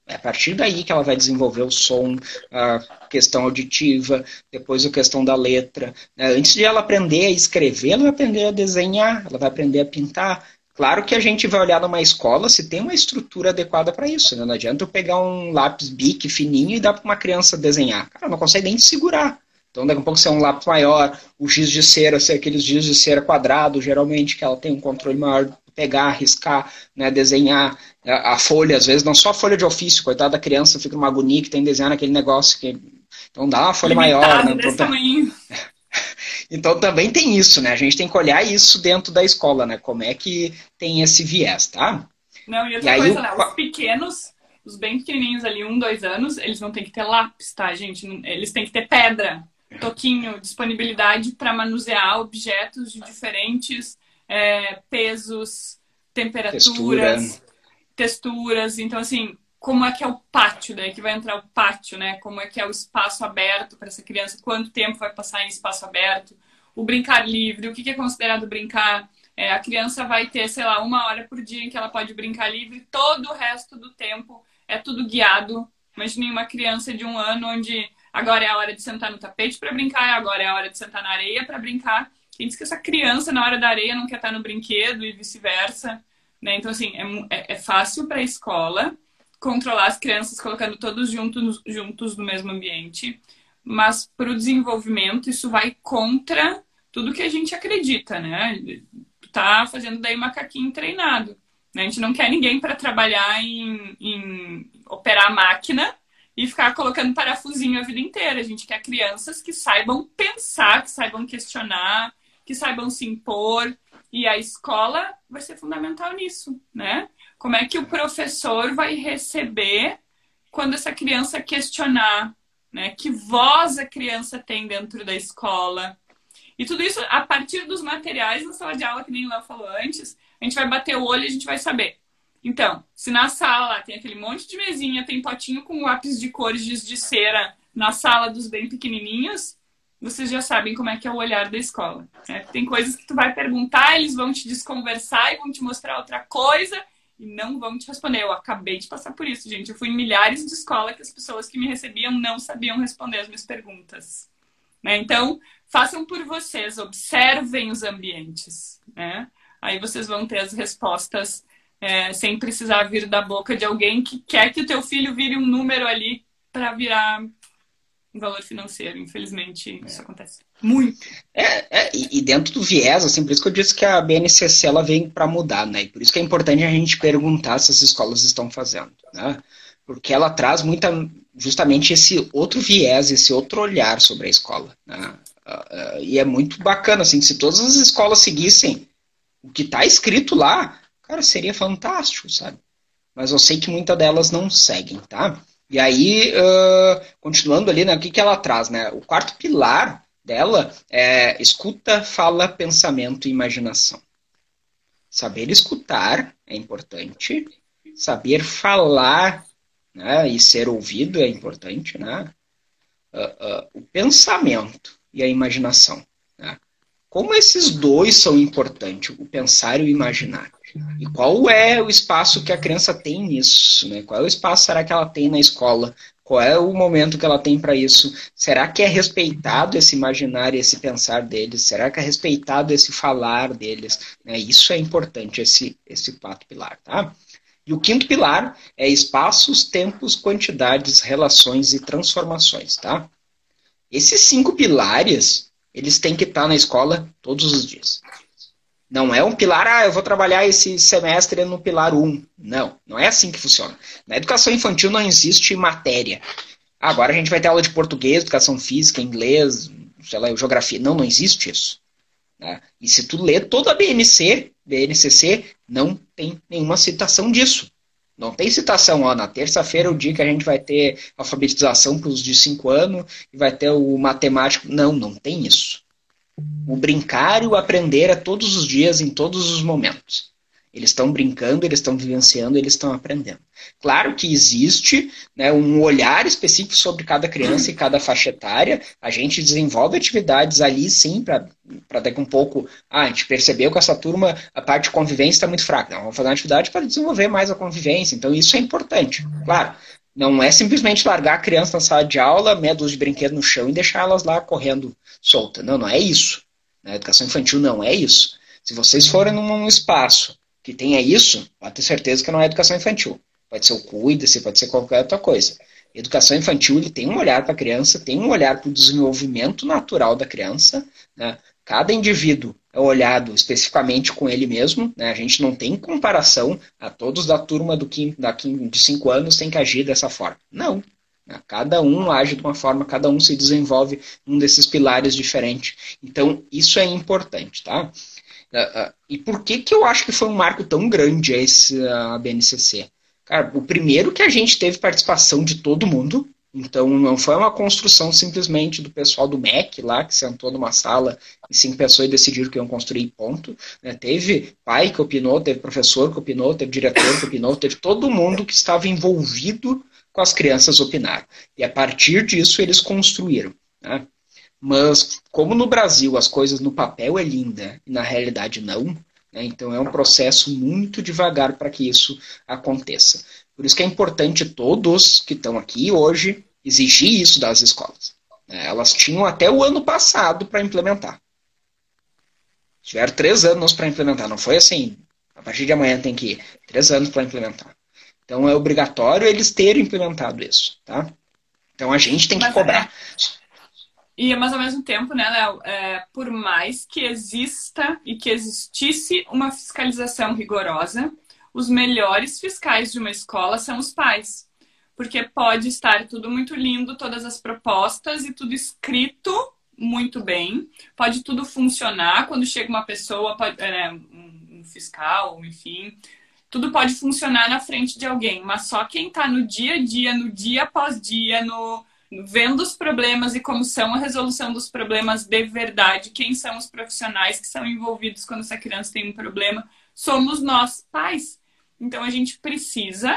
É a partir daí que ela vai desenvolver o som, a questão auditiva, depois a questão da letra. Né? Antes de ela aprender a escrever, ela vai aprender a desenhar, ela vai aprender a pintar, Claro que a gente vai olhar numa escola se tem uma estrutura adequada para isso. Né? Não adianta eu pegar um lápis bic fininho e dar para uma criança desenhar. Cara, não consegue nem segurar. Então, daqui a pouco, se é um lápis maior, o giz de cera, é aqueles giz de cera quadrado, geralmente, que ela tem um controle maior, pegar, riscar, né, desenhar a, folha, às vezes, não só a folha de ofício, coitada da criança, fica uma agonia que tem que desenhar naquele negócio que. Então, dá uma folha Limitado maior. Né? Desse então, tamanho. Então também tem isso, né? A gente tem que olhar isso dentro da escola, né? Como é que tem esse viés, tá? Não, e outra e coisa, aí, né? Os pequenos, os bem pequenininhos ali, um, dois anos, eles não têm que ter lápis, tá, gente? Eles têm que ter pedra, toquinho, disponibilidade para manusear objetos de diferentes é, pesos, temperaturas, Textura. texturas. Então, assim, como é que é o pátio, daí que vai entrar o pátio, né? Como é que é o espaço aberto para essa criança, quanto tempo vai passar em espaço aberto, o brincar livre, o que, que é considerado brincar. É, a criança vai ter, sei lá, uma hora por dia em que ela pode brincar livre, todo o resto do tempo é tudo guiado. Imagine uma criança de um ano onde agora é a hora de sentar no tapete para brincar, agora é a hora de sentar na areia para brincar. Quem diz que essa criança na hora da areia não quer estar no brinquedo e vice-versa? Né? Então, assim, é, é, é fácil para a escola controlar as crianças colocando todos juntos, juntos no mesmo ambiente, mas para o desenvolvimento isso vai contra tudo que a gente acredita, né? Tá fazendo daí macaquinho treinado. Né? A gente não quer ninguém para trabalhar em, em operar a máquina e ficar colocando parafusinho a vida inteira. A gente quer crianças que saibam pensar, que saibam questionar, que saibam se impor. E a escola vai ser fundamental nisso, né? Como é que o professor vai receber quando essa criança questionar, né? Que voz a criança tem dentro da escola? E tudo isso a partir dos materiais na sala de aula, que nem o Léo falou antes, a gente vai bater o olho e a gente vai saber. Então, se na sala tem aquele monte de mesinha, tem potinho com lápis de cores de cera na sala dos bem pequenininhos, vocês já sabem como é que é o olhar da escola. Né? Tem coisas que tu vai perguntar, eles vão te desconversar e vão te mostrar outra coisa e não vão te responder. Eu acabei de passar por isso, gente. Eu fui em milhares de escolas que as pessoas que me recebiam não sabiam responder as minhas perguntas. Né? Então, façam por vocês, observem os ambientes. Né? Aí vocês vão ter as respostas é, sem precisar vir da boca de alguém que quer que o teu filho vire um número ali para virar um valor financeiro. Infelizmente, isso acontece muito. É, é, e dentro do viés, assim, por isso que eu disse que a BNCC ela vem para mudar, né? E por isso que é importante a gente perguntar se as escolas estão fazendo, né? Porque ela traz muita, justamente esse outro viés, esse outro olhar sobre a escola, né? Uh, uh, e é muito bacana, assim, se todas as escolas seguissem o que está escrito lá, cara, seria fantástico, sabe? Mas eu sei que muitas delas não seguem, tá? E aí, uh, continuando ali, né, o que, que ela traz, né? O quarto pilar dela é escuta, fala, pensamento e imaginação. Saber escutar é importante, saber falar né, e ser ouvido é importante, né? Uh, uh, o pensamento e a imaginação. Né? Como esses dois são importantes, o pensar e o imaginar? E qual é o espaço que a criança tem nisso? Né? Qual é o espaço será que ela tem na escola? Qual é o momento que ela tem para isso? Será que é respeitado esse imaginar e esse pensar deles? Será que é respeitado esse falar deles? Né? Isso é importante, esse, esse quarto pilar. Tá? E o quinto pilar é espaços, tempos, quantidades, relações e transformações. Tá? Esses cinco pilares, eles têm que estar na escola todos os dias. Não é um pilar, ah, eu vou trabalhar esse semestre no pilar 1. Não, não é assim que funciona. Na educação infantil não existe matéria. Agora a gente vai ter aula de português, educação física, inglês, sei lá, geografia. Não, não existe isso. Né? E se tu lê toda a BNC, BNCC, não tem nenhuma citação disso. Não tem citação, ó, na terça-feira é o dia que a gente vai ter alfabetização para os de 5 anos e vai ter o matemático. Não, não tem isso. O brincar e o aprender é todos os dias, em todos os momentos. Eles estão brincando, eles estão vivenciando, eles estão aprendendo. Claro que existe né, um olhar específico sobre cada criança e cada faixa etária. A gente desenvolve atividades ali, sim, para daqui um pouco. Ah, a gente percebeu que essa turma, a parte de convivência está muito fraca. Não, vamos fazer uma atividade para desenvolver mais a convivência. Então, isso é importante. Claro, não é simplesmente largar a criança na sala de aula, meia de brinquedo no chão e deixar elas lá correndo solta. Não, não é isso. A educação infantil não é isso. Se vocês forem num espaço que tenha isso, pode ter certeza que não é educação infantil. Pode ser o cuida-se, pode ser qualquer outra coisa. Educação infantil ele tem um olhar para a criança, tem um olhar para o desenvolvimento natural da criança. Né? Cada indivíduo é olhado especificamente com ele mesmo. Né? A gente não tem comparação a todos da turma do quinto, da de 5 anos tem que agir dessa forma. Não. Né? Cada um age de uma forma, cada um se desenvolve um desses pilares diferentes. Então, isso é importante, tá? Uh, uh, e por que, que eu acho que foi um marco tão grande esse a BNCC? Cara, o primeiro que a gente teve participação de todo mundo, então não foi uma construção simplesmente do pessoal do MEC lá, que sentou numa sala e cinco pessoas e decidiram que iam construir ponto. Né? Teve pai que opinou, teve professor que opinou, teve diretor que opinou, teve todo mundo que estava envolvido com as crianças opinar. E a partir disso eles construíram. Né? Mas como no Brasil as coisas no papel é linda e na realidade não, né? então é um processo muito devagar para que isso aconteça. Por isso que é importante todos que estão aqui hoje exigir isso das escolas. Né? Elas tinham até o ano passado para implementar. Tiveram três anos para implementar, não foi assim. A partir de amanhã tem que ir. Três anos para implementar. Então é obrigatório eles terem implementado isso, tá? Então a gente tem que Mas, cobrar. É. E, mas ao mesmo tempo, né, Léo, é, por mais que exista e que existisse uma fiscalização rigorosa, os melhores fiscais de uma escola são os pais. Porque pode estar tudo muito lindo, todas as propostas e tudo escrito muito bem, pode tudo funcionar quando chega uma pessoa, pode, é, um fiscal, enfim, tudo pode funcionar na frente de alguém, mas só quem está no dia a dia, no dia após dia, no, vendo os problemas e como são a resolução dos problemas de verdade, quem são os profissionais que são envolvidos quando essa criança tem um problema, somos nós, pais. Então a gente precisa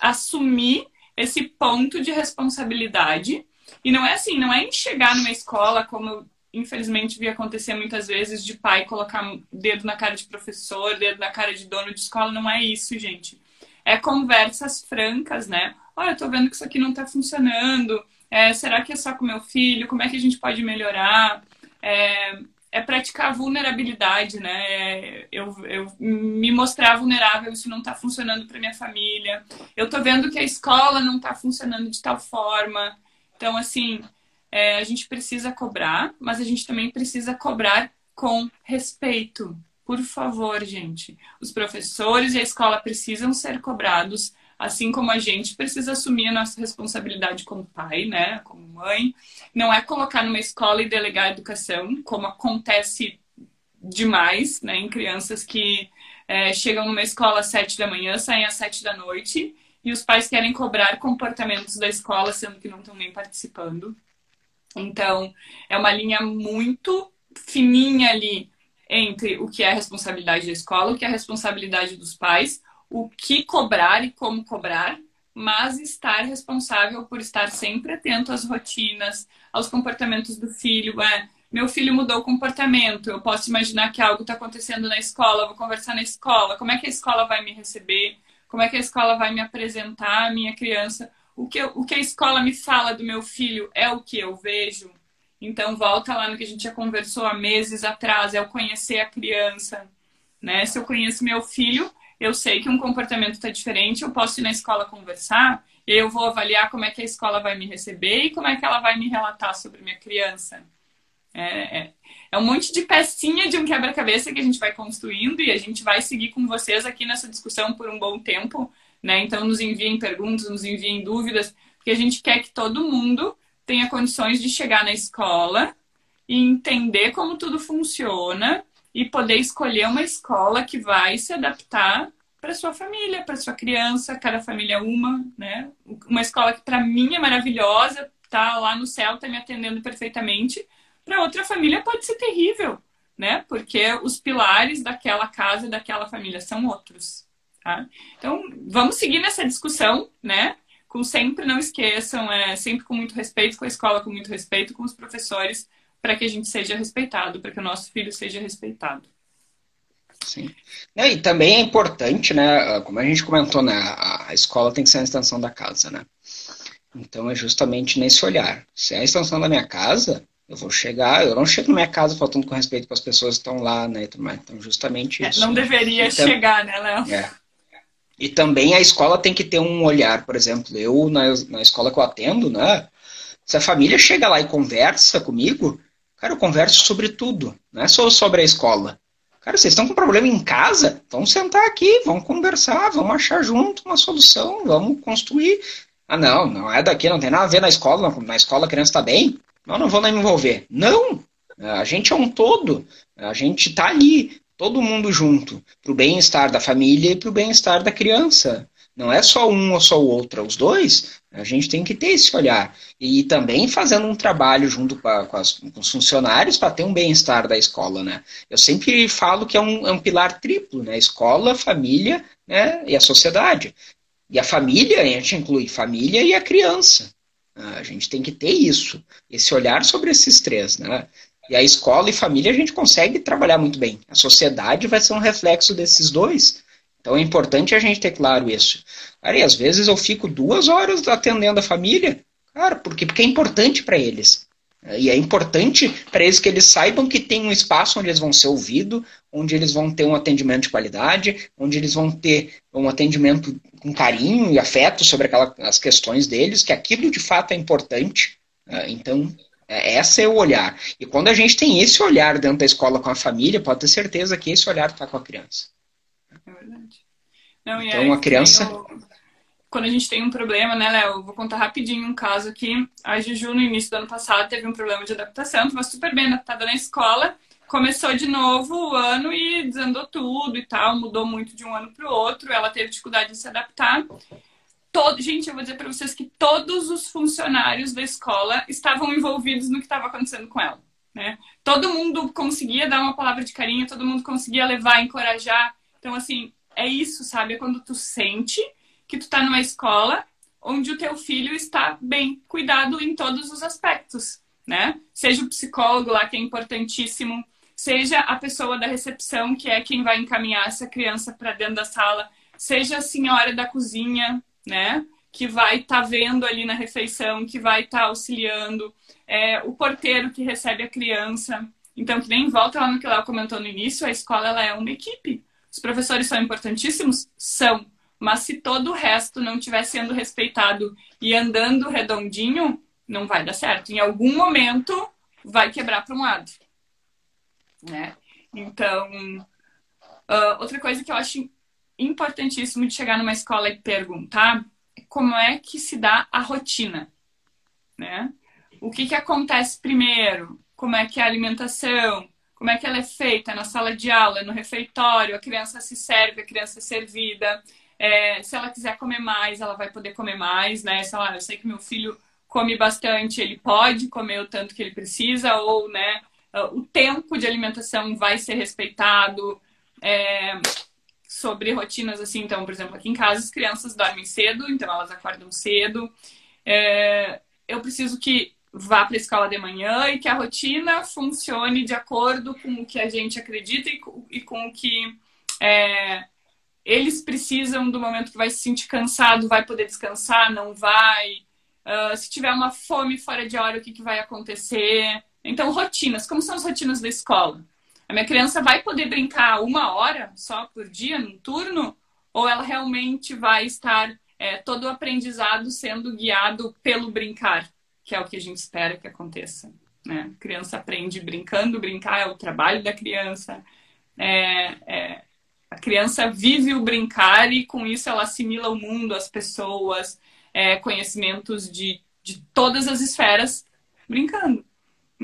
assumir esse ponto de responsabilidade. E não é assim, não é em chegar numa escola, como infelizmente vi acontecer muitas vezes, de pai colocar dedo na cara de professor, dedo na cara de dono de escola. Não é isso, gente. É conversas francas, né? Olha, eu tô vendo que isso aqui não tá funcionando. É, será que é só com meu filho? Como é que a gente pode melhorar? É, é praticar vulnerabilidade, né? É, eu, eu me mostrar vulnerável, isso não está funcionando para minha família. Eu estou vendo que a escola não está funcionando de tal forma. Então, assim, é, a gente precisa cobrar, mas a gente também precisa cobrar com respeito. Por favor, gente. Os professores e a escola precisam ser cobrados assim como a gente precisa assumir a nossa responsabilidade como pai, né, como mãe, não é colocar numa escola e delegar a educação, como acontece demais, né, em crianças que é, chegam numa escola às sete da manhã, saem às sete da noite, e os pais querem cobrar comportamentos da escola, sendo que não estão nem participando. Então, é uma linha muito fininha ali entre o que é responsabilidade da escola, o que é responsabilidade dos pais, o que cobrar e como cobrar, mas estar responsável por estar sempre atento às rotinas, aos comportamentos do filho. É, meu filho mudou o comportamento, eu posso imaginar que algo está acontecendo na escola, vou conversar na escola, como é que a escola vai me receber, como é que a escola vai me apresentar a minha criança, o que, o que a escola me fala do meu filho é o que eu vejo. Então, volta lá no que a gente já conversou há meses atrás, é o conhecer a criança. Né? Se eu conheço meu filho, eu sei que um comportamento está diferente, eu posso ir na escola conversar, eu vou avaliar como é que a escola vai me receber e como é que ela vai me relatar sobre minha criança. É, é, é um monte de pecinha de um quebra-cabeça que a gente vai construindo e a gente vai seguir com vocês aqui nessa discussão por um bom tempo, né? Então nos enviem perguntas, nos enviem dúvidas, porque a gente quer que todo mundo tenha condições de chegar na escola e entender como tudo funciona e poder escolher uma escola que vai se adaptar para sua família, para sua criança, cada família é uma, né? Uma escola que para mim é maravilhosa, tá lá no céu, tá me atendendo perfeitamente. Para outra família pode ser terrível, né? Porque os pilares daquela casa, daquela família são outros, tá? Então, vamos seguir nessa discussão, né? Com sempre não esqueçam, é sempre com muito respeito com a escola, com muito respeito com os professores, para que a gente seja respeitado, para que o nosso filho seja respeitado. Sim. E também é importante, né? Como a gente comentou, né? A escola tem que ser a extensão da casa, né? Então é justamente nesse olhar. Se é a extensão da minha casa, eu vou chegar, eu não chego na minha casa faltando com respeito com as pessoas que estão lá, né? Então, justamente é, isso. É, não né? deveria então, chegar, né, Léo? É. E também a escola tem que ter um olhar, por exemplo, eu na, na escola que eu atendo, né? Se a família chega lá e conversa comigo, Cara, eu converso sobre tudo, não é só sobre a escola. Cara, vocês estão com problema em casa? Vamos sentar aqui, vamos conversar, vamos achar junto uma solução, vamos construir. Ah, não, não é daqui, não tem nada a ver na escola, na escola a criança está bem. Não, não vou nem me envolver. Não! A gente é um todo. A gente está ali, todo mundo junto, para o bem-estar da família e para o bem-estar da criança. Não é só um ou só o outro, é os dois. A gente tem que ter esse olhar. E também fazendo um trabalho junto com, a, com, as, com os funcionários para ter um bem-estar da escola. Né? Eu sempre falo que é um, é um pilar triplo, né? Escola, família né? e a sociedade. E a família, a gente inclui família e a criança. A gente tem que ter isso, esse olhar sobre esses três, né? E a escola e família a gente consegue trabalhar muito bem. A sociedade vai ser um reflexo desses dois. Então é importante a gente ter claro isso. Cara, e às vezes eu fico duas horas atendendo a família, cara, porque, porque é importante para eles. E é importante para eles que eles saibam que tem um espaço onde eles vão ser ouvidos, onde eles vão ter um atendimento de qualidade, onde eles vão ter um atendimento com carinho e afeto sobre aquelas as questões deles, que aquilo de fato é importante. Né? Então, é, essa é o olhar. E quando a gente tem esse olhar dentro da escola com a família, pode ter certeza que esse olhar está com a criança. É verdade. Não, então, a criança quando a gente tem um problema, né, Léo? Vou contar rapidinho um caso aqui. A Juju, no início do ano passado, teve um problema de adaptação, estava super bem adaptada na escola. Começou de novo o ano e desandou tudo e tal, mudou muito de um ano para o outro. Ela teve dificuldade de se adaptar. Todo... Gente, eu vou dizer para vocês que todos os funcionários da escola estavam envolvidos no que estava acontecendo com ela. Né? Todo mundo conseguia dar uma palavra de carinho, todo mundo conseguia levar, encorajar. Então, assim, é isso, sabe? É quando tu sente que tu está numa escola onde o teu filho está bem cuidado em todos os aspectos, né? Seja o psicólogo lá, que é importantíssimo, seja a pessoa da recepção, que é quem vai encaminhar essa criança para dentro da sala, seja a senhora da cozinha, né? Que vai estar tá vendo ali na refeição, que vai estar tá auxiliando, é, o porteiro que recebe a criança. Então, que nem volta lá no que ela comentou no início, a escola ela é uma equipe. Os professores são importantíssimos? São. Mas se todo o resto não estiver sendo respeitado e andando redondinho, não vai dar certo. Em algum momento vai quebrar para um lado. Né? Então, uh, outra coisa que eu acho importantíssimo de chegar numa escola e perguntar como é que se dá a rotina. Né? O que, que acontece primeiro? Como é que é a alimentação? Como é que ela é feita na sala de aula, no refeitório? A criança se serve, a criança é servida. É, se ela quiser comer mais, ela vai poder comer mais, né? Se ela, eu sei que meu filho come bastante, ele pode comer o tanto que ele precisa, ou, né, o tempo de alimentação vai ser respeitado. É, sobre rotinas assim, então, por exemplo, aqui em casa as crianças dormem cedo, então elas acordam cedo. É, eu preciso que vá para a escola de manhã e que a rotina funcione de acordo com o que a gente acredita e, e com o que é, eles precisam do momento que vai se sentir cansado, vai poder descansar, não vai. Uh, se tiver uma fome fora de hora, o que, que vai acontecer? Então, rotinas. Como são as rotinas da escola? A minha criança vai poder brincar uma hora só por dia, num turno? Ou ela realmente vai estar é, todo o aprendizado sendo guiado pelo brincar, que é o que a gente espera que aconteça? Né? A criança aprende brincando, brincar é o trabalho da criança. É, é, a criança vive o brincar e com isso ela assimila o mundo, as pessoas, é, conhecimentos de, de todas as esferas brincando.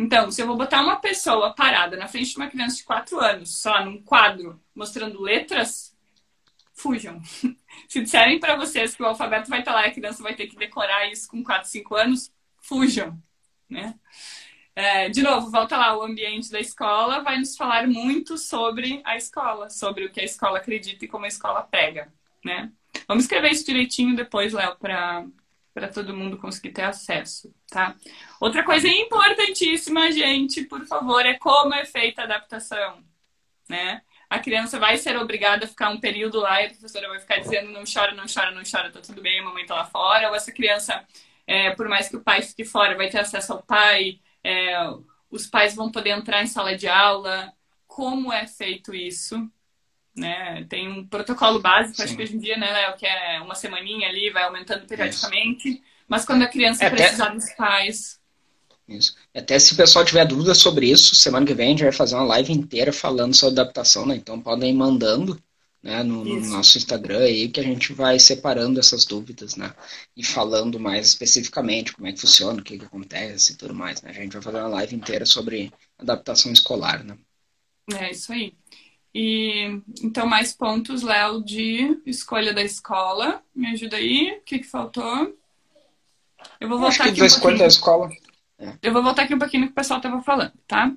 Então, se eu vou botar uma pessoa parada na frente de uma criança de 4 anos, lá, num quadro, mostrando letras, fujam. [laughs] Se disserem para vocês que o alfabeto vai estar lá e a criança vai ter que decorar isso com 4, 5 anos, fujam, né? É, de novo, volta lá, o ambiente da escola vai nos falar muito sobre a escola, sobre o que a escola acredita e como a escola pega, né? Vamos escrever isso direitinho depois, Léo, para para todo mundo conseguir ter acesso, tá? Outra coisa importantíssima, gente, por favor, é como é feita a adaptação, né? A criança vai ser obrigada a ficar um período lá e a professora vai ficar dizendo não chora, não chora, não chora, tá tudo bem, a mamãe tá lá fora. Ou essa criança, é, por mais que o pai fique fora, vai ter acesso ao pai, é, os pais vão poder entrar em sala de aula, como é feito isso, né? Tem um protocolo básico, Sim. acho que hoje em dia, né, Léo, que é uma semaninha ali, vai aumentando periodicamente, isso. mas quando a criança é, precisar até... dos pais... Isso. Até se o pessoal tiver dúvidas sobre isso, semana que vem a gente vai fazer uma live inteira falando sobre adaptação, né? Então podem ir mandando né, no, no, nosso Instagram aí, que a gente vai separando essas dúvidas, né? E falando mais especificamente como é que funciona, o que, que acontece e tudo mais, né? A gente vai fazer uma live inteira sobre adaptação escolar, né? É isso aí. E então, mais pontos, Léo, de escolha da escola. Me ajuda aí. O que, que faltou? Eu vou voltar Acho que aqui. Da um escolha da escola. É. Eu vou voltar aqui um pouquinho no que o pessoal estava falando, tá?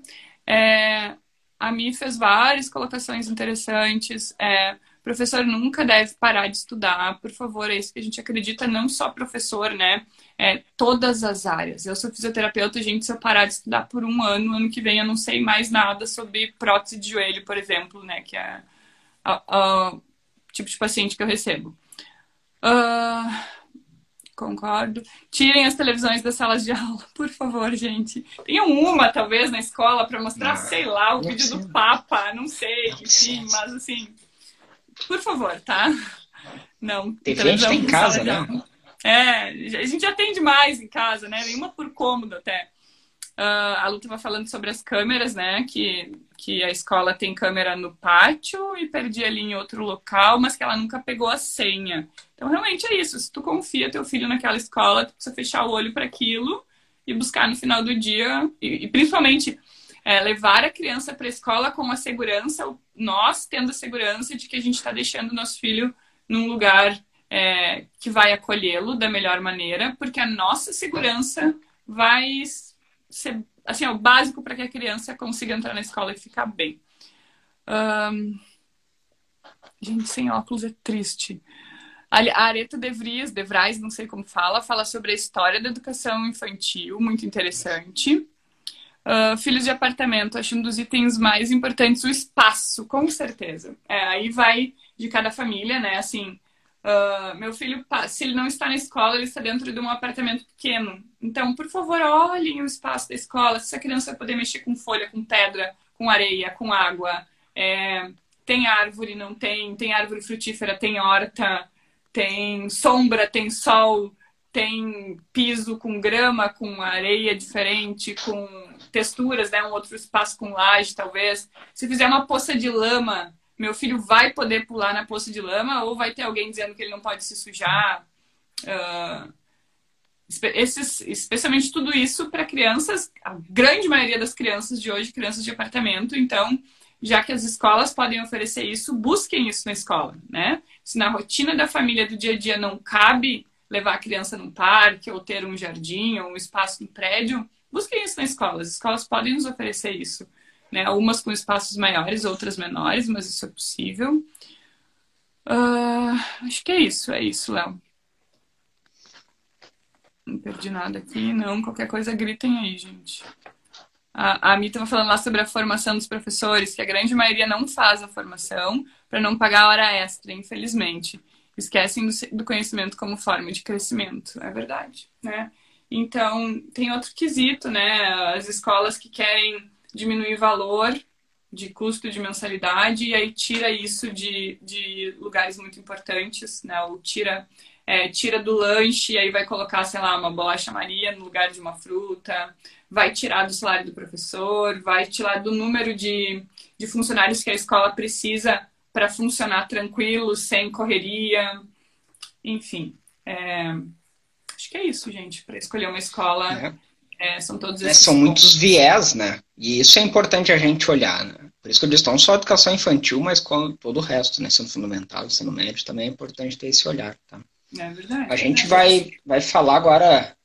É, a Mi fez várias colocações interessantes. É, professor nunca deve parar de estudar, por favor, é isso que a gente acredita, não só professor, né? É, todas as áreas. Eu sou fisioterapeuta, gente, se eu parar de estudar por um ano, ano que vem eu não sei mais nada sobre prótese de joelho, por exemplo, né? Que é o tipo de paciente que eu recebo. Uh, Concordo. Tirem as televisões das salas de [laughs] aula, por favor, gente. Tenham uma, talvez, na escola para mostrar, não, sei lá, o vídeo do Papa, não sei, não enfim, mas assim, por favor, tá? Não. Tem gente tem em casa, né? É, a gente já tem demais em casa, né? Nenhuma por cômodo até. Uh, a Lu estava falando sobre as câmeras, né? Que, que a escola tem câmera no pátio e perdi ali em outro local, mas que ela nunca pegou a senha. Então, realmente é isso. Se tu confia teu filho naquela escola, tu precisa fechar o olho para aquilo e buscar no final do dia, e, e principalmente é, levar a criança para a escola com a segurança, nós tendo a segurança de que a gente está deixando o nosso filho num lugar é, que vai acolhê-lo da melhor maneira, porque a nossa segurança vai ser assim, é o básico para que a criança consiga entrar na escola e ficar bem. Um... Gente, sem óculos é triste. A Areta De Vries, De Vries, não sei como fala, fala sobre a história da educação infantil, muito interessante. Uh, filhos de apartamento, acho um dos itens mais importantes o espaço, com certeza. É, aí vai de cada família, né? Assim, Uh, meu filho, se ele não está na escola, ele está dentro de um apartamento pequeno. Então, por favor, olhem o espaço da escola. Se a criança poder mexer com folha, com pedra, com areia, com água. É, tem árvore, não tem. Tem árvore frutífera, tem horta, tem sombra, tem sol, tem piso com grama, com areia diferente, com texturas, né? Um outro espaço com laje, talvez. Se fizer uma poça de lama meu filho vai poder pular na poça de lama ou vai ter alguém dizendo que ele não pode se sujar. Uh, esses, especialmente tudo isso para crianças, a grande maioria das crianças de hoje, crianças de apartamento. Então, já que as escolas podem oferecer isso, busquem isso na escola, né? Se na rotina da família do dia a dia não cabe levar a criança num parque ou ter um jardim ou um espaço no prédio, busquem isso na escola. As escolas podem nos oferecer isso né? Com espaços maiores, outras menores, mas isso é possível. Uh, acho que é isso, é isso, Léo. Não perdi nada aqui, não. Qualquer coisa gritem aí, gente. A, a Mi estava falando lá sobre a formação dos professores, que a grande maioria não faz a formação para não pagar a hora extra, infelizmente. Esquecem do, do conhecimento como forma de crescimento. É verdade, né? Então, tem outro quesito, né? As escolas que querem diminuir valor de custo de mensalidade e aí tira isso de, de lugares muito importantes, né? Ou tira, é, tira do lanche e aí vai colocar, sei lá, uma bolacha Maria no lugar de uma fruta, vai tirar do salário do professor, vai tirar do número de, de funcionários que a escola precisa para funcionar tranquilo, sem correria, enfim. É, acho que é isso, gente, para escolher uma escola. É é, são todos é, São muitos viés, né? E isso é importante a gente olhar, né? Por isso que eu disse, não só educação infantil, mas com todo o resto, né? Sendo fundamental, sendo médio, também é importante ter esse olhar, tá? É verdade. A gente vai, vai falar agora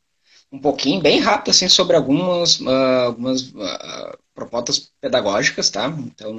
um pouquinho, bem rápido, assim, sobre algumas, uh, algumas uh, propostas pedagógicas, tá? Então,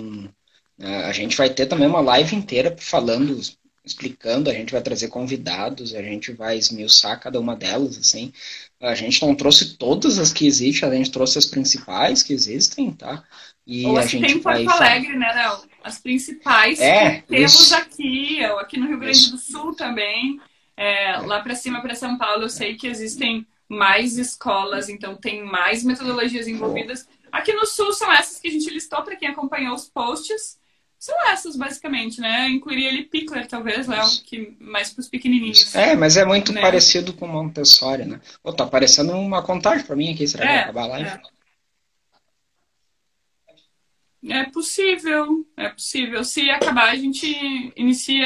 uh, a gente vai ter também uma live inteira falando explicando, a gente vai trazer convidados, a gente vai esmiuçar cada uma delas, assim. A gente não trouxe todas as que existem, a gente trouxe as principais que existem, tá? E Ou a gente tem vai Porto Alegre, né, Léo? As principais é, que temos isso. aqui, aqui no Rio Grande isso. do Sul também. É, é. Lá para cima, para São Paulo, eu sei que existem mais escolas, então tem mais metodologias envolvidas. Aqui no Sul são essas que a gente listou para quem acompanhou os posts. São essas, basicamente, né? Incluiria ali Pickler, talvez, Léo, que mais para os pequenininhos. É, mas é muito né? parecido com Montessori, né? Pô, tá aparecendo uma contagem para mim aqui, será que é, vai acabar a live? É. é possível, é possível. Se acabar, a gente inicia